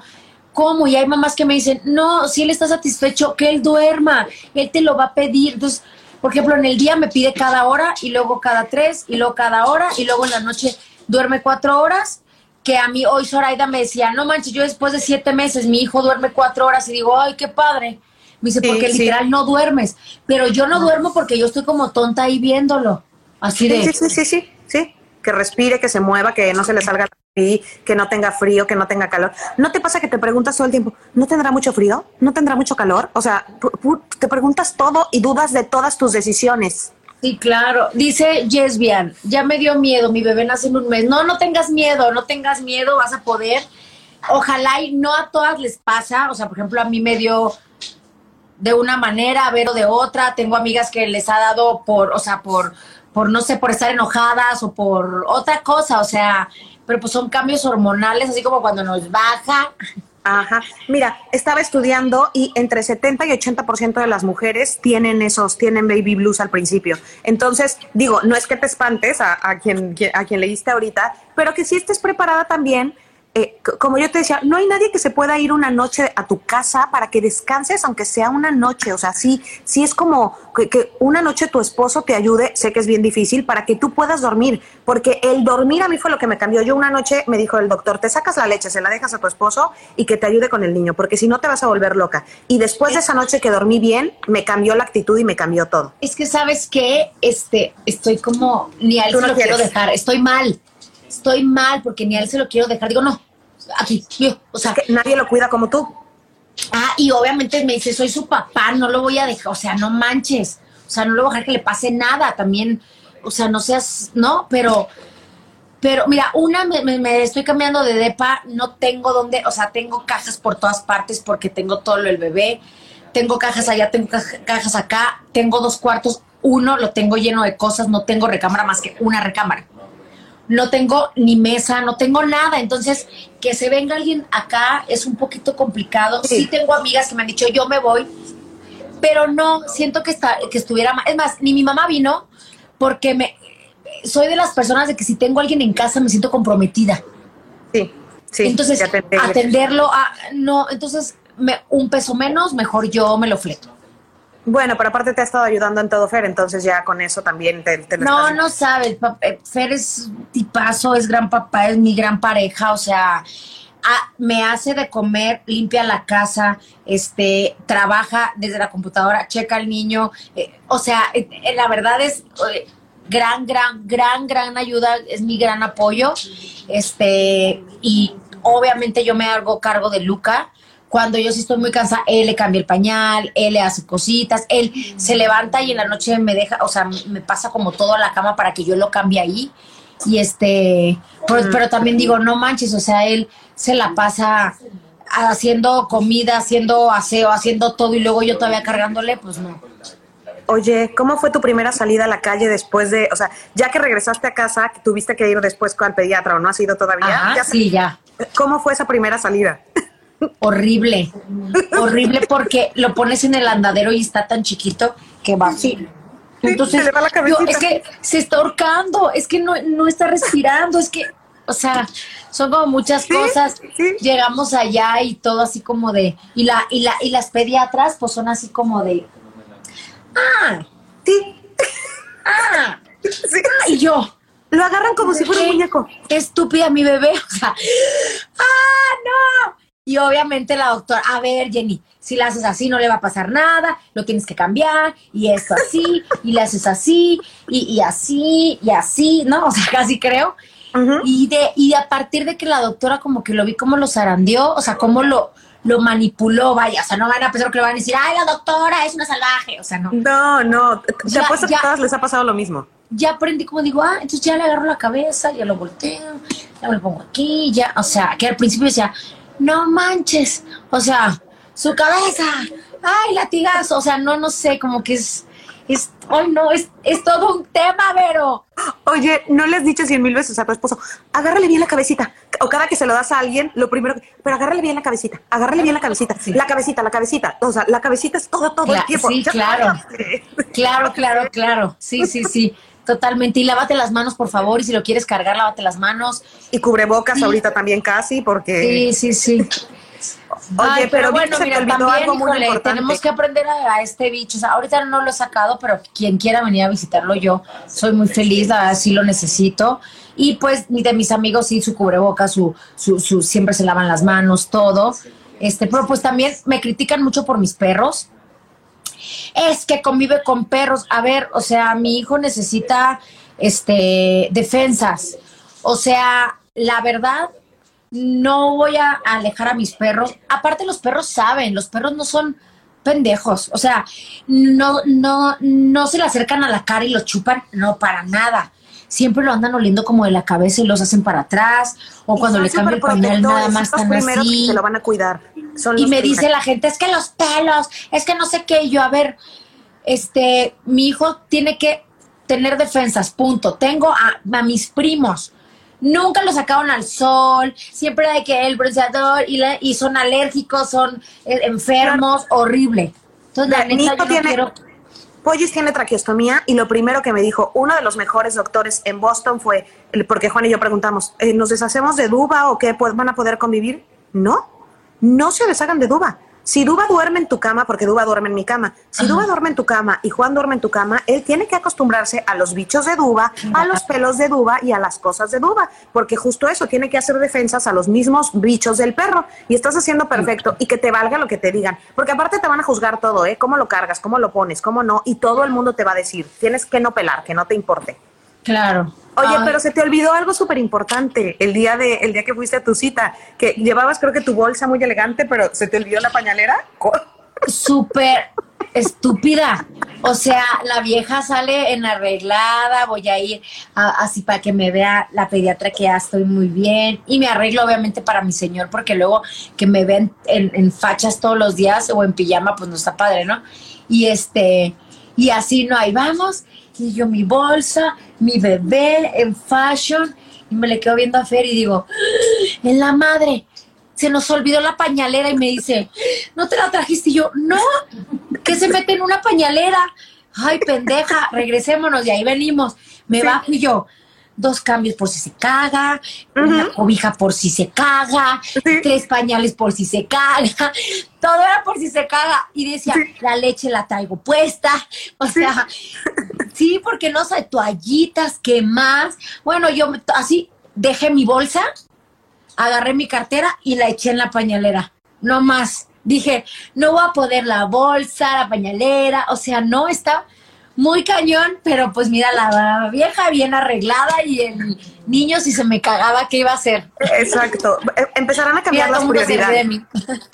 ¿cómo? Y hay mamás que me dicen, no, si él está satisfecho, que él duerma, él te lo va a pedir. Entonces, por ejemplo, en el día me pide cada hora y luego cada tres y luego cada hora y luego en la noche duerme cuatro horas que a mí hoy Zoraida me decía, no manches, yo después de siete meses mi hijo duerme cuatro horas y digo, ay, qué padre. Me dice, porque literal no duermes, pero yo no, duermo porque yo estoy como tonta ahí viéndolo. Así de... Sí, sí, sí, sí, sí, que respire, que se mueva, que no se le salga que no tenga frío, que no tenga calor. ¿No te pasa que te preguntas todo el tiempo, ¿no tendrá mucho frío? ¿No tendrá mucho calor? O sea, te preguntas todo y dudas de todas tus decisiones. Sí, claro. Dice Jesbian, ya me dio miedo, mi bebé nace en un mes. No, no tengas miedo, no tengas miedo, vas a poder. Ojalá y no a todas les pasa. O sea, por ejemplo, a mí me dio de una manera, a ver de otra. Tengo amigas que les ha dado por, o sea, por, por no sé, por estar enojadas o por otra cosa. O sea, pero pues son cambios hormonales, así como cuando nos baja. Ajá. Mira, estaba estudiando y entre 70 y 80% de las mujeres tienen esos, tienen baby blues al principio. Entonces, digo, no es que te espantes a, a quien, a quien leíste ahorita, pero que si estés preparada también eh, como yo te decía, no hay nadie que se pueda ir una noche a tu casa para que descanses, aunque sea una noche. O sea, sí, sí es como que, una noche tu esposo te ayude, sé que es bien difícil, para que tú puedas dormir. Porque el dormir a mí fue lo que me cambió. Yo una noche me dijo el doctor, te sacas la leche, se la dejas a tu esposo y que te ayude con el niño, porque si no te vas a volver loca. Y después de esa noche que dormí bien, me cambió la actitud y me cambió todo. Es que sabes que este, estoy como, ni a él se lo quiero dejar, estoy mal estoy mal porque ni a él se lo quiero dejar. Digo, no, aquí, yo, o sea. que nadie lo cuida como tú. Ah, y obviamente me dice, soy su papá, no lo voy a dejar, o sea, no manches, o sea, no le voy a dejar que le pase nada, también, o sea, no seas, no, pero, Pero mira, una me, me- me estoy cambiando de depa, no tengo donde, o sea, tengo cajas por todas partes porque tengo todo lo del bebé, tengo cajas allá, tengo ca- cajas acá, tengo dos cuartos, uno lo tengo lleno de cosas, no tengo recámara más que una recámara. No tengo ni mesa, no tengo nada, entonces que se venga alguien acá es un poquito complicado. Sí. sí tengo amigas que me han dicho, yo me voy, pero no, siento que, está, que estuviera mal. Es más, ni mi mamá vino porque me, soy de las personas de que si tengo a alguien en casa me siento comprometida. Sí, sí. entonces, atenderlo, a, no, entonces me, un peso menos, mejor yo me lo fleto. Bueno, pero aparte te ha estado ayudando en todo, Fer, entonces ya con eso también te, te lo No, estás- no sabes, eh, Fer es tipazo, es gran papá, es mi gran pareja, o sea, ah, me hace de comer, limpia la casa, este, trabaja desde la computadora, checa al niño, eh, o sea, eh, eh, la verdad es gran, gran, gran, gran ayuda, es mi gran apoyo, este, y obviamente yo me hago cargo de Luca. Cuando yo sí estoy muy cansada, él le cambia el pañal, él le hace cositas, él se levanta y en la noche me deja, o sea, me pasa como todo a la cama para que yo lo cambie ahí. Y este, pero, pero también digo, no manches, o sea, él se la pasa haciendo comida, haciendo aseo, haciendo todo y luego yo todavía cargándole, pues no. Oye, ¿cómo fue tu primera salida a la calle después de, o sea, ya que regresaste a casa, que tuviste que ir después al pediatra o no has ido todavía? Ajá, ¿Ya sí, ya. ¿Cómo fue esa primera salida? Horrible, horrible porque lo pones en el andadero y está tan chiquito que va así. Entonces, se le va la yo- es que se está ahorcando, es que no, no está respirando, es que, o sea, son como muchas Sí, cosas. sí. Llegamos allá y todo así como de, y la, y la, y las pediatras, pues son así como de, ah, Sí, ah, ah, y yo. Lo agarran como si fuera un ¿Qué muñeco. Estúpida mi bebé, o sea, ¡ah, no! Y obviamente la doctora, a ver, Jenny, si la haces así no le va a pasar nada, lo tienes que cambiar, y esto así, y le haces así, y, y así, y así, ¿no? O sea, casi creo. Y de, y a partir de que la doctora como que lo vi como lo zarandeó, o sea, cómo lo, lo manipuló, vaya, o sea, no van a pensar que le van a decir, ay, la doctora es una salvaje, o sea, no. No, no, te Ya, apuesto que ya. a todas les ha pasado lo mismo. ya aprendí como digo, ah, entonces ya le agarro la cabeza, ya lo volteo, ya me lo pongo aquí, ya, o sea, que al principio decía, no manches, o sea, su cabeza, ay, latigazo, o sea, no, no sé, como que es, es, ay, no, es, es todo un tema, Vero. Oye, ¿no le has dicho cien mil veces a tu esposo, agárrale bien la cabecita? O cada que se lo das a alguien, lo primero, que- pero agárrale bien la cabecita, agárrale bien la cabecita, Sí. la cabecita, la cabecita. O sea, la cabecita es todo, todo el tiempo. sí, claro. Claro, claro, claro, sí, sí, sí, totalmente, y lávate las manos, por favor, y si lo quieres cargar, lávate las manos, Y cubrebocas Sí. ahorita también casi, porque... sí, sí, sí. Oye, Ay, pero, bueno, mira, también, algo muy híjole, importante. tenemos que aprender a, a este bicho. O sea, ahorita no lo he sacado, pero quien quiera venir a visitarlo, yo soy muy feliz, la verdad, sí lo necesito. Y pues de mis amigos, sí, su cubreboca, su, su, su, siempre se lavan las manos, todo. Este, pero pues también me critican mucho por mis perros. Es que convive con perros. A ver, o sea, mi hijo necesita este defensas. O sea, la verdad, no voy a alejar a mis perros. Aparte, los perros saben, los perros no son pendejos. O sea, no, no, no se le acercan a la cara y lo chupan, no, para nada. Siempre lo andan oliendo como de la cabeza y los hacen para atrás. O Y cuando le cambio el pañal, nada más los están así. que se lo van a cuidar. Son Y me dice la gente, es que los pelos, es que no sé qué. Y yo, a ver, este, mi hijo tiene que tener defensas, punto. Tengo a, a mis primos. Nunca los sacaron al sol, siempre hay que el bronceador y, la- y son alérgicos, son eh, enfermos, horrible. Entonces, la mi neta, no tiene- quiero. Pollis tiene traqueostomía y lo primero que me dijo uno de los mejores doctores en Boston fue, porque Juan y yo preguntamos, eh, ¿nos deshacemos de Duba o qué? ¿Pues ¿Van a poder convivir? No, no se deshagan de Duba. Si Duba duerme en tu cama, porque Duba duerme en mi cama, si Ajá. Duba duerme en tu cama y Juan duerme en tu cama, él tiene que acostumbrarse a los bichos de Duba, a los pelos de Duba y a las cosas de Duba, porque justo eso, tiene que hacer defensas a los mismos bichos del perro. Y estás haciendo perfecto y que te valga lo que te digan, porque aparte te van a juzgar todo, ¿eh? Cómo lo cargas, cómo lo pones, cómo no, y todo el mundo te va a decir, tienes que no pelar, que no te importe. Claro. Oye, Ay, pero se te olvidó algo súper importante el día de el día que fuiste a tu cita, que llevabas creo que tu bolsa muy elegante, pero se te olvidó la pañalera. Súper, estúpida. O sea, la vieja sale en arreglada, voy a ir así para que me vea la pediatra que ya estoy muy bien. Y me arreglo obviamente para mi señor, porque luego que me ven en, en fachas todos los días o en pijama, pues no está padre, ¿no? Y este, y así no, ahí vamos. Y yo mi bolsa, mi bebé en fashion. Y me le quedo viendo a Fer y digo, ¡Ah! en la madre, se nos olvidó la pañalera y me dice, ¿no te la trajiste? Y yo, no, que se mete en una pañalera. Ay, pendeja, regresémonos y ahí venimos. Me bajo y yo, dos cambios por si se caga, una cobija por si se caga, tres pañales por si se caga, todo era por si se caga. Y decía, la leche la traigo puesta, o sea, sí, porque no sé, toallitas, ¿qué más? Bueno, yo así dejé mi bolsa, agarré mi cartera y la eché en la pañalera, no más. Dije, no voy a poder la bolsa, la pañalera, o sea, no está muy cañón, pero pues mira, la vieja bien arreglada y el niño si se me cagaba, ¿qué iba a hacer? Exacto. E, empezarán a cambiar las prioridades.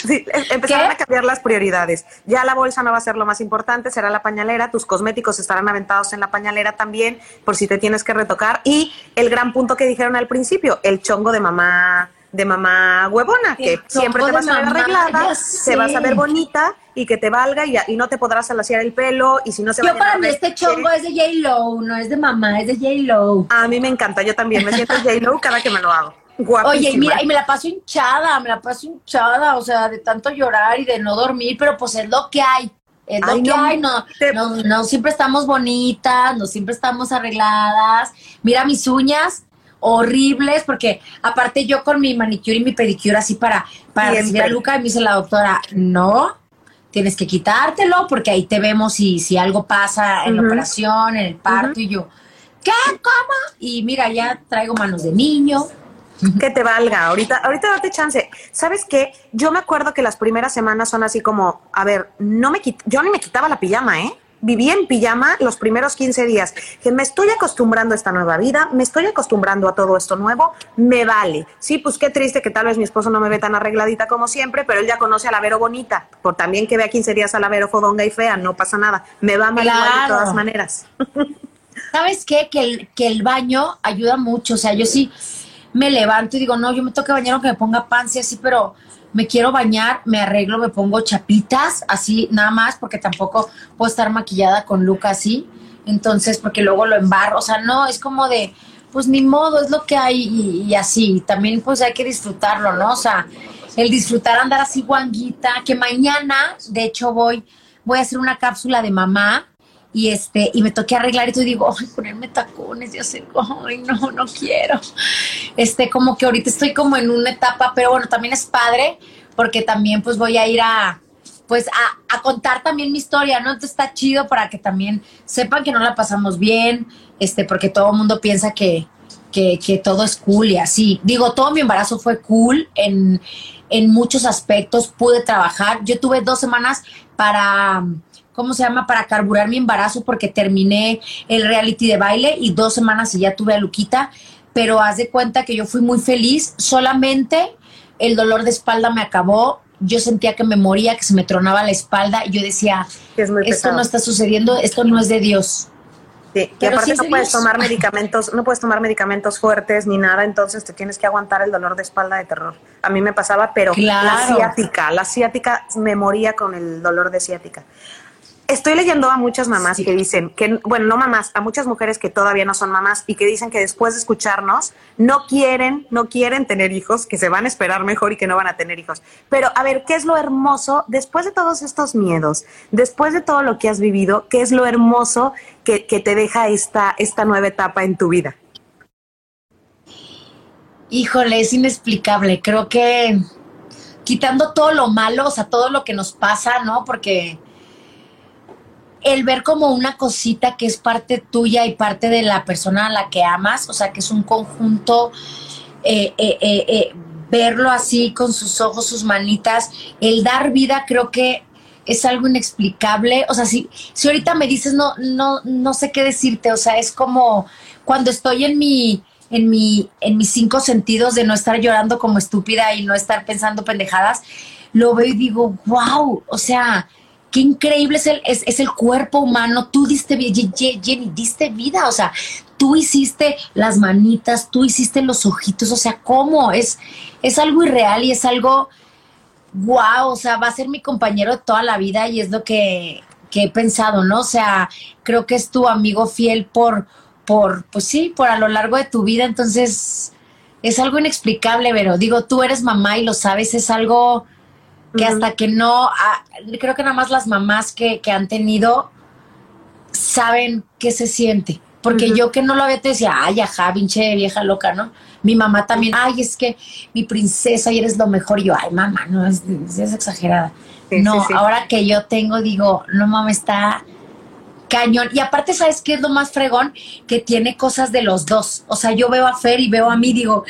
Sí, e, empezarán a cambiar las prioridades. Ya la bolsa no va a ser lo más importante, será la pañalera, tus cosméticos estarán aventados en la pañalera también, por si te tienes que retocar. Y el gran punto que dijeron al principio, el chongo de mamá de mamá huevona, que siempre te vas a ver arreglada, te vas a ver bonita y que te valga y, y no te podrás alaciar el pelo y si no se Yo para mí este chongo es de J-Lo, no es de mamá, es de J-Lo. A mí me encanta, yo también me siento J-Lo cada que me lo hago. Oye, y mira, y me la paso hinchada, me la paso hinchada, o sea, de tanto llorar y de no dormir, pero pues es lo que hay. Es lo que hay, no, no, no siempre estamos bonitas, no siempre estamos arregladas. Mira mis uñas, horribles, porque aparte yo con mi manicure y mi pedicure así para, para recibir a Luca, y me dice la doctora, no, tienes que quitártelo porque ahí te vemos si, si algo pasa en la operación, en el parto, y yo, ¿qué? ¿Cómo? Y mira, ya traigo manos de niño. Que te valga, ahorita, ahorita date chance. ¿Sabes qué? Yo me acuerdo que las primeras semanas son así como, a ver, no me yo ni me quitaba la pijama, ¿eh? Viví en pijama los primeros 15 días, que me estoy acostumbrando a esta nueva vida, me estoy acostumbrando a todo esto nuevo, me vale. Sí, pues qué triste que tal vez mi esposo no me ve tan arregladita como siempre, pero él ya conoce a la Vero bonita, por también que vea 15 días a la Vero fodonga y fea, no pasa nada, me va mal de todas maneras. ¿Sabes qué? Que el, que el baño ayuda mucho, o sea, yo sí me levanto y digo, no, yo me toca bañar aunque me ponga panza así, pero me quiero bañar, me arreglo, me pongo chapitas, así nada más, porque tampoco puedo estar maquillada con look así. Entonces, porque luego lo embarro, o sea, no, es como de, pues ni modo, es lo que hay y, así. También pues hay que disfrutarlo, ¿no? O sea, el disfrutar andar así guanguita, que mañana, de hecho, voy, voy a hacer una cápsula de mamá y este y me toqué arreglar y tú digo, ay, ponerme tacones, ya sé, ay, no, no quiero. Este, como que ahorita estoy como en una etapa, pero bueno, también es padre porque también pues voy a ir a pues a, a contar también mi historia, ¿no? Entonces está chido para que también sepan que no la pasamos bien, este, porque todo el mundo piensa que, que, que todo es cool y así. Digo, todo mi embarazo fue cool en, en muchos aspectos, pude trabajar. Yo tuve dos semanas para ¿cómo se llama? Para carburar mi embarazo porque terminé el reality de baile y dos semanas y ya tuve a Luquita, pero haz de cuenta que yo fui muy feliz, solamente el dolor de espalda me acabó, yo sentía que me moría, que se me tronaba la espalda y yo decía, esto no está sucediendo, esto no es de Dios. Sí, y aparte no puedes tomar medicamentos, no puedes tomar medicamentos fuertes ni nada, entonces te tienes que aguantar el dolor de espalda de terror. A mí me pasaba, pero la ciática, la ciática me moría con el dolor de ciática. Estoy leyendo a muchas mamás que dicen que, bueno, no mamás, a muchas mujeres que todavía no son mamás y que dicen que después de escucharnos no quieren, no quieren tener hijos, que se van a esperar mejor y que no van a tener hijos. Pero a ver, ¿qué es lo hermoso después de todos estos miedos, después de todo lo que has vivido, qué es lo hermoso que, que te deja esta, esta nueva etapa en tu vida? Híjole, es inexplicable. Creo que quitando todo lo malo, o sea, todo lo que nos pasa, ¿no? Porque el ver como una cosita que es parte tuya y parte de la persona a la que amas, o sea, que es un conjunto, eh, eh, eh, verlo así con sus ojos, sus manitas, el dar vida creo que es algo inexplicable. O sea, si, si ahorita me dices, no, no, no sé qué decirte, o sea, es como cuando estoy en mi, en mi, en mis cinco sentidos de no estar llorando como estúpida y no estar pensando pendejadas, lo veo y digo, wow, o sea, qué increíble es el, es, el cuerpo humano. Tú diste, Jenny, diste vida, o sea, tú hiciste las manitas, tú hiciste los ojitos, o sea, ¿cómo? Es, es algo irreal y es algo, wow, o sea, va a ser mi compañero de toda la vida y es lo que, que he pensado, ¿no? O sea, creo que es tu amigo fiel por, por, pues sí, por a lo largo de tu vida, entonces es algo inexplicable, pero digo, tú eres mamá y lo sabes, es algo que hasta que no, ah, creo que nada más las mamás que, que, han tenido saben qué se siente. Porque yo que no lo había te decía, ay, ajá, pinche vieja loca, ¿no? Mi mamá también, ay, es que mi princesa y eres lo mejor. Y yo, ay, mamá, no, es, es exagerada. no, ahora que yo tengo, digo, no mamá, está cañón. Y aparte, ¿sabes qué es lo más fregón? Que tiene cosas de los dos. O sea, yo veo a Fer y veo a mí, digo,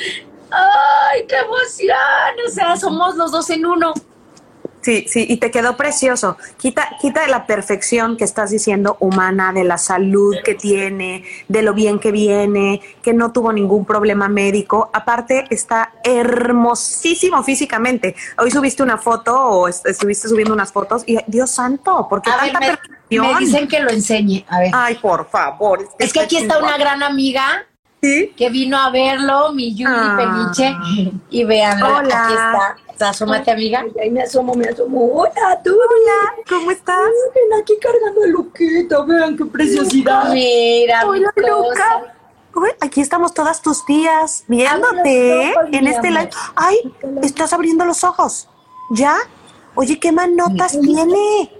¡ay, qué emoción! O sea, somos los dos en uno. Sí, sí, y te quedó precioso. Quita, quita de la perfección que estás diciendo humana, de la salud que tiene, de lo bien que viene, que no tuvo ningún problema médico. Aparte, está hermosísimo físicamente. Hoy subiste una foto o estuviste subiendo unas fotos y Dios santo, porque tanta me, me, dicen que lo enseñe. A ver. Ay, por favor. Es que, aquí está una gran amiga. ¿Sí? Que vino a verlo, mi Yuri ah. Peniche. Y vean, aquí está Asómate, amiga. Ahí me asomo, me asomo. Hola, tú. Hola, ¿cómo estás? Ven aquí cargando a Luquita. Vean qué preciosidad. Mira, Hola, Luca. aquí estamos todas tus tías viéndote en este live. Ay, estás abriendo los ojos. ¿Ya? Oye, ¿qué manotas tiene?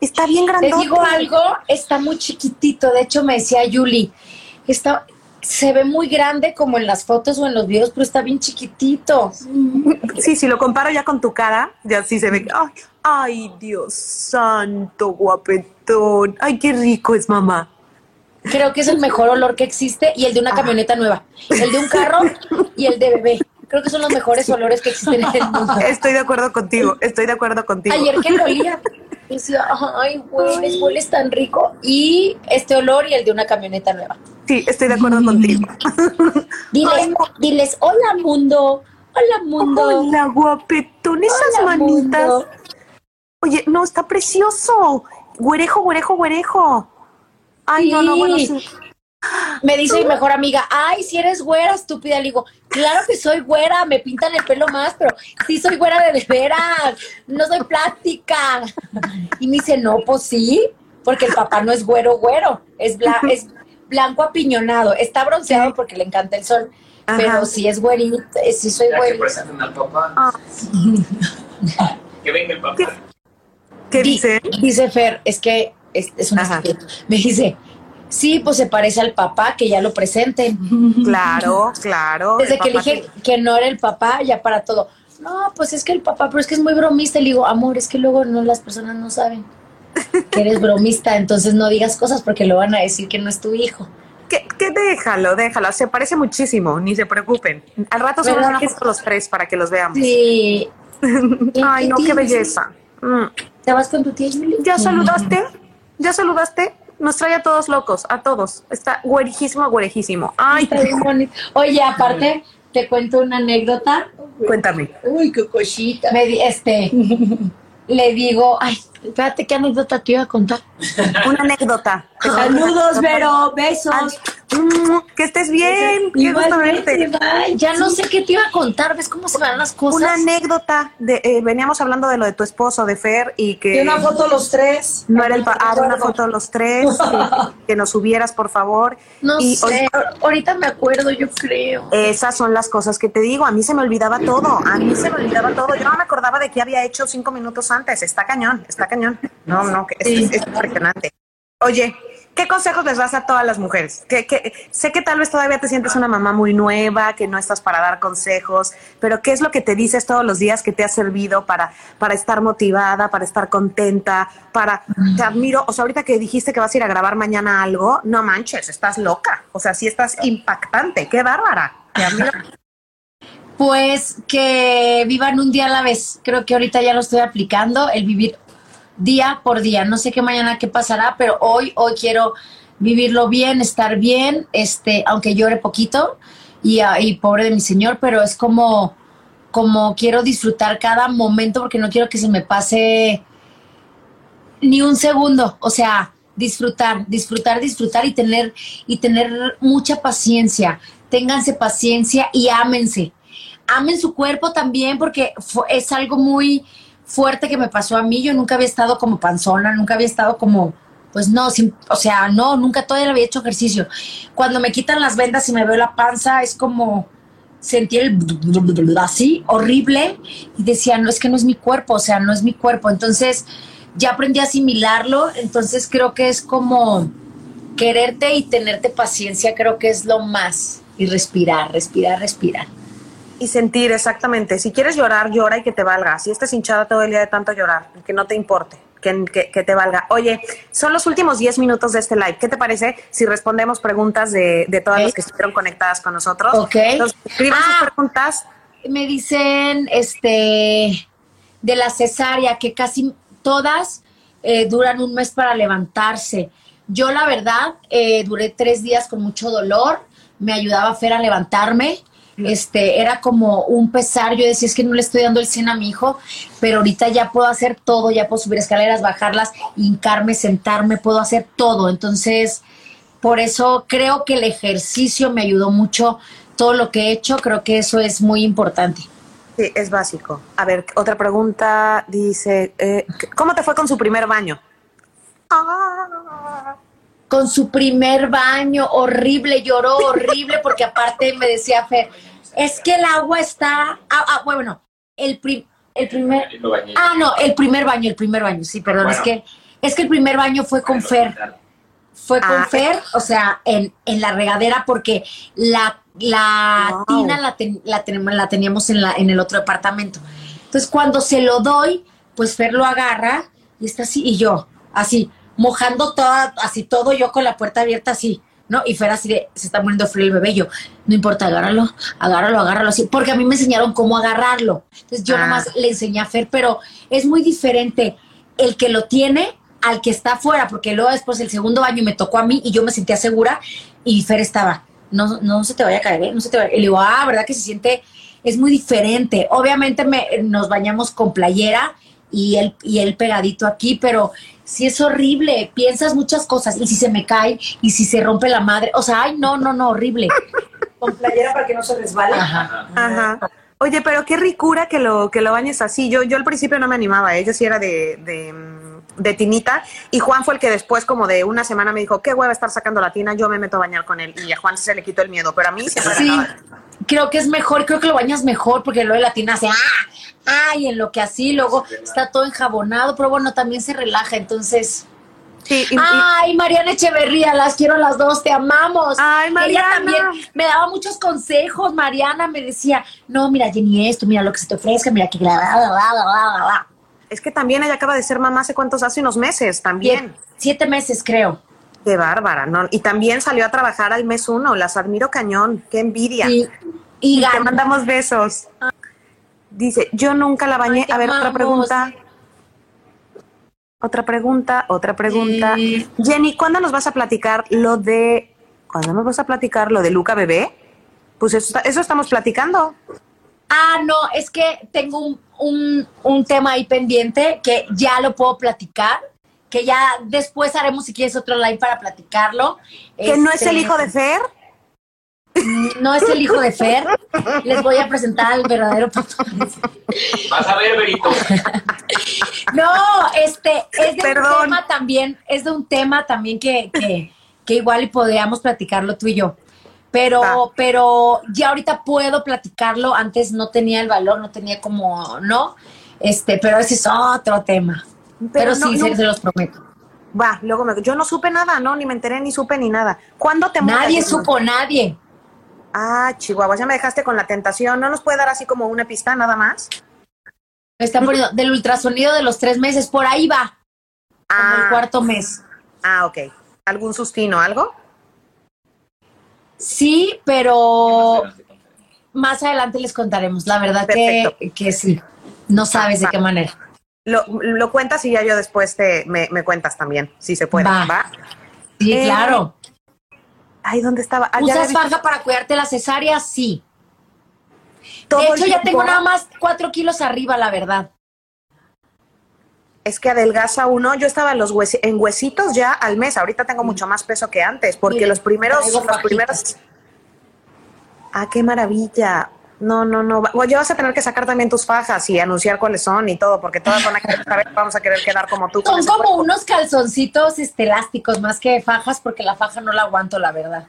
Está bien grandote. Te digo algo, está muy chiquitito. De hecho, me decía Yuli, está, se ve muy grande como en las fotos o en los videos, pero está bien chiquitito. Sí, si lo comparo ya con tu cara, ya sí se ve. Ay, ay, Dios santo, guapetón. Ay, qué rico es mamá. Creo que es el mejor olor que existe y el de una ah. camioneta nueva. El de un carro y el de bebé. Creo que son los mejores olores que existen en el mundo. Estoy de acuerdo contigo, estoy de acuerdo contigo. Ayer que lo olía, decía, ay, hueles, hueles tan rico. Y este olor y el de una camioneta nueva. Sí, estoy de acuerdo contigo. Diles, diles, hola mundo, hola mundo. Hola guapetón, esas manitas. Oye, no, está precioso. Güerejo, güerejo, güerejo. Ay, no, no, bueno, sí. Me dice mi mejor amiga, ay, si eres güera, estúpida. Le digo, claro que soy güera, me pintan el pelo más, pero sí soy güera de veras, no soy plástica. Y me dice, no, pues sí, porque el papá no es güero, güero, es, bla es blanco apiñonado. Está bronceado porque le encanta el sol. Pero si es güerito, eh, si soy güerito. Ah. que venga el papá. ¿Qué, dice? Dice Fer, es que es, es una Me dice, sí, pues se parece al papá, que ya lo presenten. Claro, claro. Desde que le dije que... no era el papá, ya para todo. No, pues es que el papá, pero es que es muy bromista. Le digo, amor, es que luego no las personas no saben que eres bromista, entonces no digas cosas porque lo van a decir que no es tu hijo. Que, déjalo, déjalo, se parece muchísimo, ni se preocupen. Al rato se van a los tres para que los veamos. Sí. Ay, no, qué belleza. Mm. ¿Te vas con tu tía ¿Ya saludaste? ¿Ya saludaste? Nos trae a todos locos, a todos. Está güerejísimo, güerejísimo. Ay, Oye, aparte, te cuento una anécdota. Cuéntame. Uy, qué cosita. Me, este, le digo, ay, espérate, ¿qué anécdota te iba a contar? Una anécdota. Saludos, Vero, besos. Mm, que estés bien. Ya no sé qué te iba a contar. ¿Ves cómo se van las cosas? Una anécdota. De, eh, veníamos hablando de lo de tu esposo, de Fer, y que. Y una foto los tres. No era el. Ah, una foto los tres. que, nos subieras, por favor. No sé. Ahorita, me acuerdo, yo creo. Esas son las cosas que te digo. A mí se me olvidaba todo. A mí se me olvidaba todo. Yo no me acordaba de qué había hecho cinco minutos antes. Está cañón, está cañón. No, no, es impresionante. Oye, ¿Qué consejos les das a todas las mujeres? Que, sé que tal vez todavía te sientes una mamá muy nueva, que no estás para dar consejos, pero ¿qué es lo que te dices todos los días que te ha servido para, para estar motivada, para estar contenta, para... Te admiro, o sea, ahorita que dijiste que vas a ir a grabar mañana algo, no manches, estás loca, o sea, sí estás impactante, qué bárbara, te admiro. Pues que vivan un día a la vez. Creo que ahorita ya lo estoy aplicando, el vivir día por día. No sé qué mañana qué pasará, pero hoy, hoy quiero vivirlo bien, estar bien, este, aunque llore poquito y, ah, y pobre de mi señor, pero es como, como quiero disfrutar cada momento porque no quiero que se me pase ni un segundo, o sea, disfrutar, disfrutar, disfrutar y tener y tener mucha paciencia. Ténganse paciencia y ámense. Amen su cuerpo también porque es algo muy fuerte que me pasó a mí. Yo nunca había estado como panzona, nunca había estado como pues no, o sea, no, nunca todavía había hecho ejercicio. Cuando me quitan las vendas y me veo la panza, es como sentir el así, horrible, y decía, no, es que no es mi cuerpo, o sea, no es mi cuerpo. Entonces, ya aprendí a asimilarlo, entonces creo que es como quererte y tenerte paciencia, creo que es lo más. Y respirar, respirar, respirar. Y sentir, exactamente. Si quieres llorar, llora y que te valga. Si estás hinchada todo el día de tanto llorar, que no te importe que, te valga. Oye, son los últimos 10 minutos de este live. ¿Qué te parece si respondemos preguntas de, todas las que estuvieron conectadas con nosotros? Ok. Entonces, escriban sus ah, preguntas. Me dicen, este, de la cesárea, que casi todas eh, duran un mes para levantarse. Yo, la verdad, eh, duré tres días con mucho dolor. Me ayudaba Fer a levantarme este, era como un pesar, yo decía, es que no le estoy dando el 100 a mi hijo, pero ahorita ya puedo hacer todo, ya puedo subir escaleras, bajarlas, hincarme, sentarme, puedo hacer todo, entonces, por eso creo que el ejercicio me ayudó mucho, todo lo que he hecho, creo que eso es muy importante. Sí, es básico. A ver, otra pregunta dice, eh, ¿cómo te fue con su primer baño? con su primer baño, horrible, lloró horrible, porque aparte me decía Fer, es que el agua está, ah, ah bueno, el, el primer, ah, no, el primer baño, el primer baño, sí, perdón, es que, es que el primer baño fue con Fer, fue con ah, Fer, o sea, en, en la regadera, porque la, la tina la, la, la teníamos en, la, en el otro departamento. Entonces, cuando se lo doy, pues Fer lo agarra y está así, y yo, así, mojando toda, así todo yo con la puerta abierta así, ¿no? Y fuera así de, se está poniendo frío el bebé, yo, no importa, agárralo, agárralo, agárralo así, porque a mí me enseñaron cómo agarrarlo. Entonces yo ah. nomás le enseñé a Fer, pero es muy diferente el que lo tiene al que está afuera, porque luego después el segundo baño me tocó a mí y yo me sentía segura y Fer estaba, no, no se te vaya a caer, ¿eh? no se te vaya. Y le digo, ah, ¿verdad que se siente? Es muy diferente. Obviamente me, nos bañamos con playera y él, y él pegadito aquí, pero sí es horrible, piensas muchas cosas, y si se me cae, y si se rompe la madre, o sea, ay, no, no, no, horrible. Con playera para que no se resbale. Ajá. Ajá. Oye, pero qué ricura que lo, que lo bañes así. Yo, yo al principio no me animaba, ella ¿eh? sí era de, de, de, tinita, y Juan fue el que después, como de una semana, me dijo, qué hueva estar sacando la tina, yo me meto a bañar con él. Y a Juan se le quitó el miedo, pero a mí se Sí, creo que es mejor, creo que lo bañas mejor, porque luego de la tina hace, ¡ah! ay, en lo que así, luego está todo enjabonado, pero bueno, también se relaja, entonces... Sí, Ay, Mariana Echeverría, las quiero las dos, te amamos. Ay, Mariana. Ella también me daba muchos consejos. Mariana me decía, no, mira, Jenny, esto, mira lo que se te ofrezca, mira que bla, bla, bla, bla, bla, Es que también ella acaba de ser mamá hace cuántos, hace unos meses también. Siete, meses, creo. Qué bárbara, ¿no? Y también salió a trabajar al mes uno, las admiro cañón, qué envidia. Y, y, te mandamos besos. Dice, yo nunca la bañé. a ver, otra pregunta. Otra pregunta, otra pregunta. Jenny, ¿cuándo nos vas a platicar lo de... ¿Cuándo nos vas a platicar lo de Luca Bebé? Pues eso, eso estamos platicando. Ah, no, es que tengo un, un, un, tema ahí pendiente que ya lo puedo platicar, que ya después haremos si quieres otro live para platicarlo. ¿Que no es el este, hijo de Fer? No es el hijo de Fer. Les voy a presentar al verdadero papá. Vas a ver, Berito. No, este, es de un tema también, es de un tema también que, que, igual y podríamos platicarlo tú y yo. Pero, pero ya ahorita puedo platicarlo. Antes no tenía el valor, no tenía como, ¿no? Este, pero ese es otro tema. Pero, sí, se los prometo. Va, luego me, yo no supe nada, ¿no? Ni me enteré, ni supe, ni nada. ¿Cuándo te Nadie supo, nadie. Ah, Chihuahua, ya me dejaste con la tentación. ¿No nos puede dar así como una pista nada más? Me están poniendo del ultrasonido de los tres meses, por ahí va. Ah, como el cuarto mes. Ah, ok. ¿Algún sustino, algo? Sí, pero más adelante les contaremos. La verdad que, que, sí. No sabes de qué manera. Lo, lo, cuentas y ya yo después te me, cuentas también, si se puede. Va. Sí, eh, claro. Ay, ¿dónde estaba? Ah, ¿Usas faja para cuidarte la cesárea? Sí. de hecho, ya tengo nada más cuatro kilos arriba, la verdad. Es que adelgaza uno. Yo estaba en, los huesi- en huesitos ya al mes. Ahorita tengo mucho más peso que antes, porque los primeros, los primeros. Ah, qué maravilla. No, no, no. Bueno, ya vas a tener que sacar también tus fajas y anunciar cuáles son y todo, porque todas van a querer saber, vamos a querer quedar como tú. Son como cuerpo. unos calzoncitos este, elásticos más que fajas, porque la faja no la aguanto, la verdad.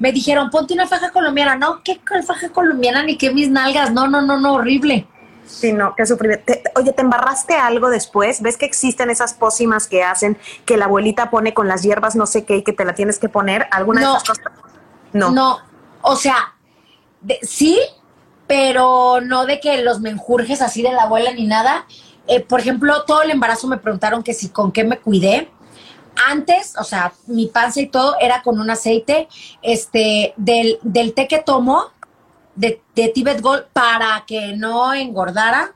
Me dijeron, ponte una faja colombiana. No, ¿qué faja colombiana? Ni que mis nalgas. No, no, no, no, horrible. Sí, no, qué sufrimiento. Te- oye, ¿te embarraste algo después? ¿Ves que existen esas pócimas que hacen que la abuelita pone con las hierbas no sé qué y que te la tienes que poner? ¿Alguna No. de esas cosas? No. No, o sea, de- sí, pero no de que los menjurjes así de la abuela ni nada. Eh, por ejemplo, todo el embarazo me preguntaron que si con qué me cuidé. Antes, o sea, mi panza y todo era con un aceite este, del, del té que tomo, de, de Tibet Gold, para que no engordara.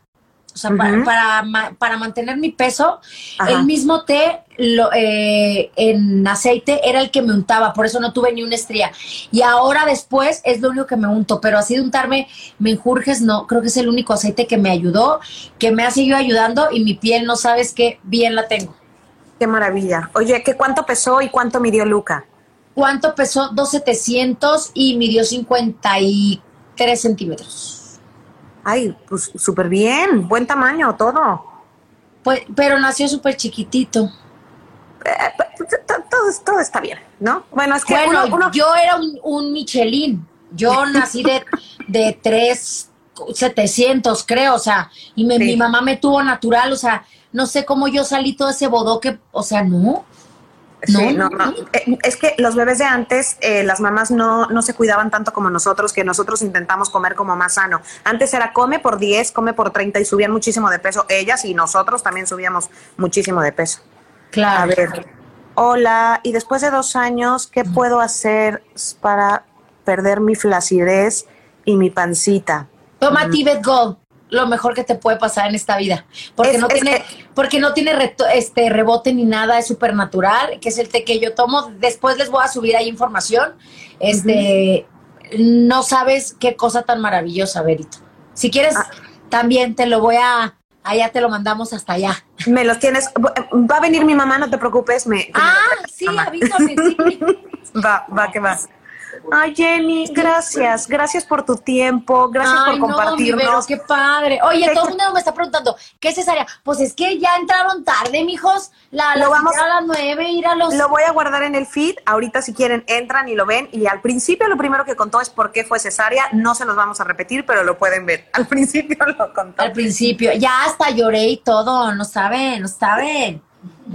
O sea, para, ma- para mantener mi peso, Ajá. el mismo té lo- eh, en aceite era el que me untaba, por eso no tuve ni una estría. Y ahora después es lo único que me unto, pero así de untarme menjurjes no, creo que es el único aceite que me ayudó, que me ha seguido ayudando y mi piel no sabes qué bien la tengo. Qué maravilla. Oye, ¿qué cuánto pesó y cuánto midió Luca? ¿Cuánto pesó? 2,700 y midió 53 centímetros. Ay, pues súper bien, buen tamaño, todo. Pues, pero nació súper chiquitito. Eh, to- todo, todo está bien, ¿no? Bueno, es que Bueno, uno, uno- yo era un, un Michelin. Yo nací de, de 3, 700, creo, o sea, y me- Sí. mi mamá me tuvo natural, o sea, no sé cómo yo salí todo ese bodoque, o sea, no. Sí, No, no. Eh, Es que los bebés de antes, eh, las mamás no, no se cuidaban tanto como nosotros, que nosotros intentamos comer como más sano. Antes era come por 10, come por 30 y subían muchísimo de peso ellas y nosotros también subíamos muchísimo de peso. Claro. A ver, hola, y después de dos años, ¿qué puedo hacer para perder mi flacidez y mi pancita? Toma Tibet Gold, lo mejor que te puede pasar en esta vida, porque Es- no es tiene, que- porque no tiene reto- este rebote ni nada, es súper natural, que es el té que yo tomo. Después les voy a subir ahí información. Este, no sabes qué cosa tan maravillosa, Berito. Si quieres, Ah. también te lo voy a, allá te lo mandamos hasta allá. Me los tienes, va a venir mi mamá, no te preocupes, me, Ah, sí, avísame, sí. Va, va, que va. Ay, Jenny, gracias. Gracias por tu tiempo. Gracias Ay, por no, compartirnos. qué padre. Oye, Te- todo el mundo me está preguntando, ¿qué es cesárea? Pues es que ya entraron tarde, mijos. La, la Lo vamos- a las nueve, ir a los... Lo voy a guardar en el feed. Ahorita, si quieren, entran y lo ven. Y al principio, lo primero que contó es por qué fue cesárea. No se los vamos a repetir, pero lo pueden ver. Al principio lo contó. Al principio, ya hasta lloré y todo, no saben, no saben.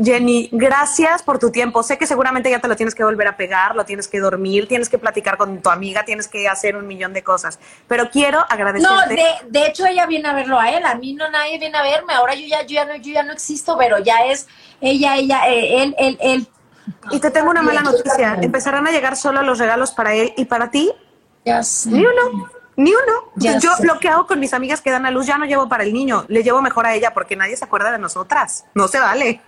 Jenny, gracias por tu tiempo. Sé que seguramente ya te lo tienes que volver a pegar, lo tienes que dormir, tienes que platicar con tu amiga, tienes que hacer un millón de cosas. Pero quiero agradecerte. No, de, de hecho ella viene a verlo a él, a mí no nadie viene a verme, ahora yo ya, yo ya no, yo ya no existo, pero ya es ella, ella, eh, él, él, él. Y te tengo una mala noticia. Empezarán a llegar solo los regalos para él y para ti. Ya sé. Ni uno, ni uno. Ya Yo sé. lo que hago con mis amigas que dan a luz ya no llevo para el niño, le llevo mejor a ella porque nadie se acuerda de nosotras. No se vale.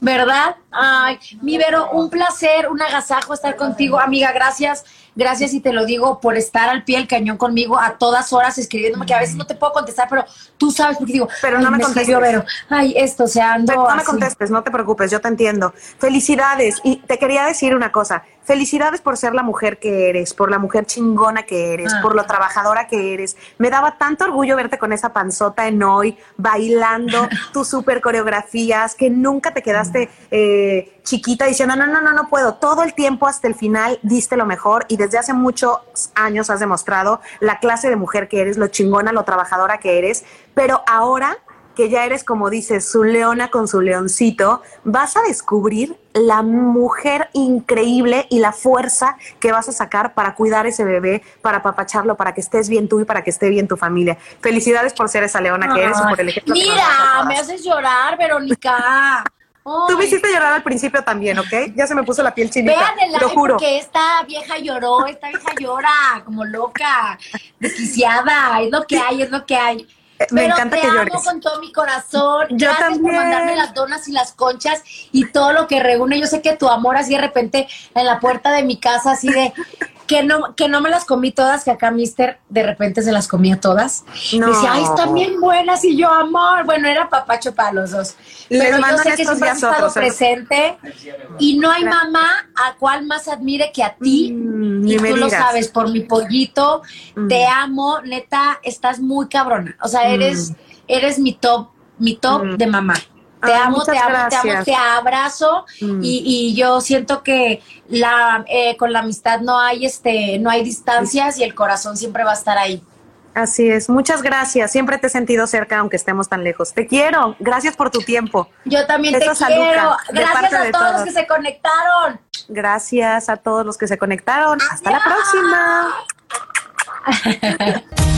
¿Verdad? Ay, mi Vero, un placer, un agasajo estar contigo, amiga, gracias. Gracias y te lo digo por estar al pie del cañón conmigo a todas horas escribiéndome, que a veces no te puedo contestar, pero tú sabes porque digo, Pero no me contestes. Ay, esto, o sea, ando Pero no me contestes, no te preocupes, yo te entiendo. Felicidades. Y te quería decir una cosa. Felicidades por ser la mujer que eres, por la mujer chingona que eres, Ah. por lo trabajadora que eres. Me daba tanto orgullo verte con esa panzota en hoy, bailando tus super coreografías, que nunca te quedaste eh, chiquita diciendo, no, no, no, no puedo. Todo el tiempo hasta el final diste lo mejor y desde hace muchos años has demostrado la clase de mujer que eres, lo chingona, lo trabajadora que eres. Pero ahora que ya eres, como dices, su leona con su leoncito, vas a descubrir la mujer increíble y la fuerza que vas a sacar para cuidar ese bebé, para apapacharlo, para que estés bien tú y para que esté bien tu familia. Felicidades por ser esa leona que eres y por el ejemplo que nos das a Mira, todas. me haces llorar, Verónica. Tú me hiciste llorar al principio también, ¿ok? Ya se me puso la piel chinita. Vean el lo live juro. porque esta vieja lloró, esta vieja llora como loca, desquiciada, es lo que hay, es lo que hay. Eh, me Pero encanta te que amo llores. con todo mi corazón. Yo Gracias por también. mandarme las donas y las conchas y todo lo que reúne. Yo sé que tu amor así de repente en la puerta de mi casa, así de que no, que no me las comí todas, que acá Mister de repente se las comía todas. No. Decía, ay, están bien buenas, y yo, amor, bueno, era papacho para los dos. Les Pero yo sé que siempre has estado ¿eh? presente y no hay mamá a cual más admire que a ti. Mm, y tú lo sabes, por mi pollito, Mm. te amo, neta, estás muy cabrona. O sea, eres, eres mi top, mi top Mm. de mamá. Te Ay, amo, te amo, te amo, te abrazo Mm. y, y yo siento que la eh, con la amistad no hay este, no hay distancias y el corazón siempre va a estar ahí. Así es, muchas gracias. Siempre te he sentido cerca, aunque estemos tan lejos. Te quiero. Gracias por tu tiempo. Yo también Eso, te quiero. Gracias a todos los que se conectaron. Gracias a todos los que se conectaron. Hasta la próxima.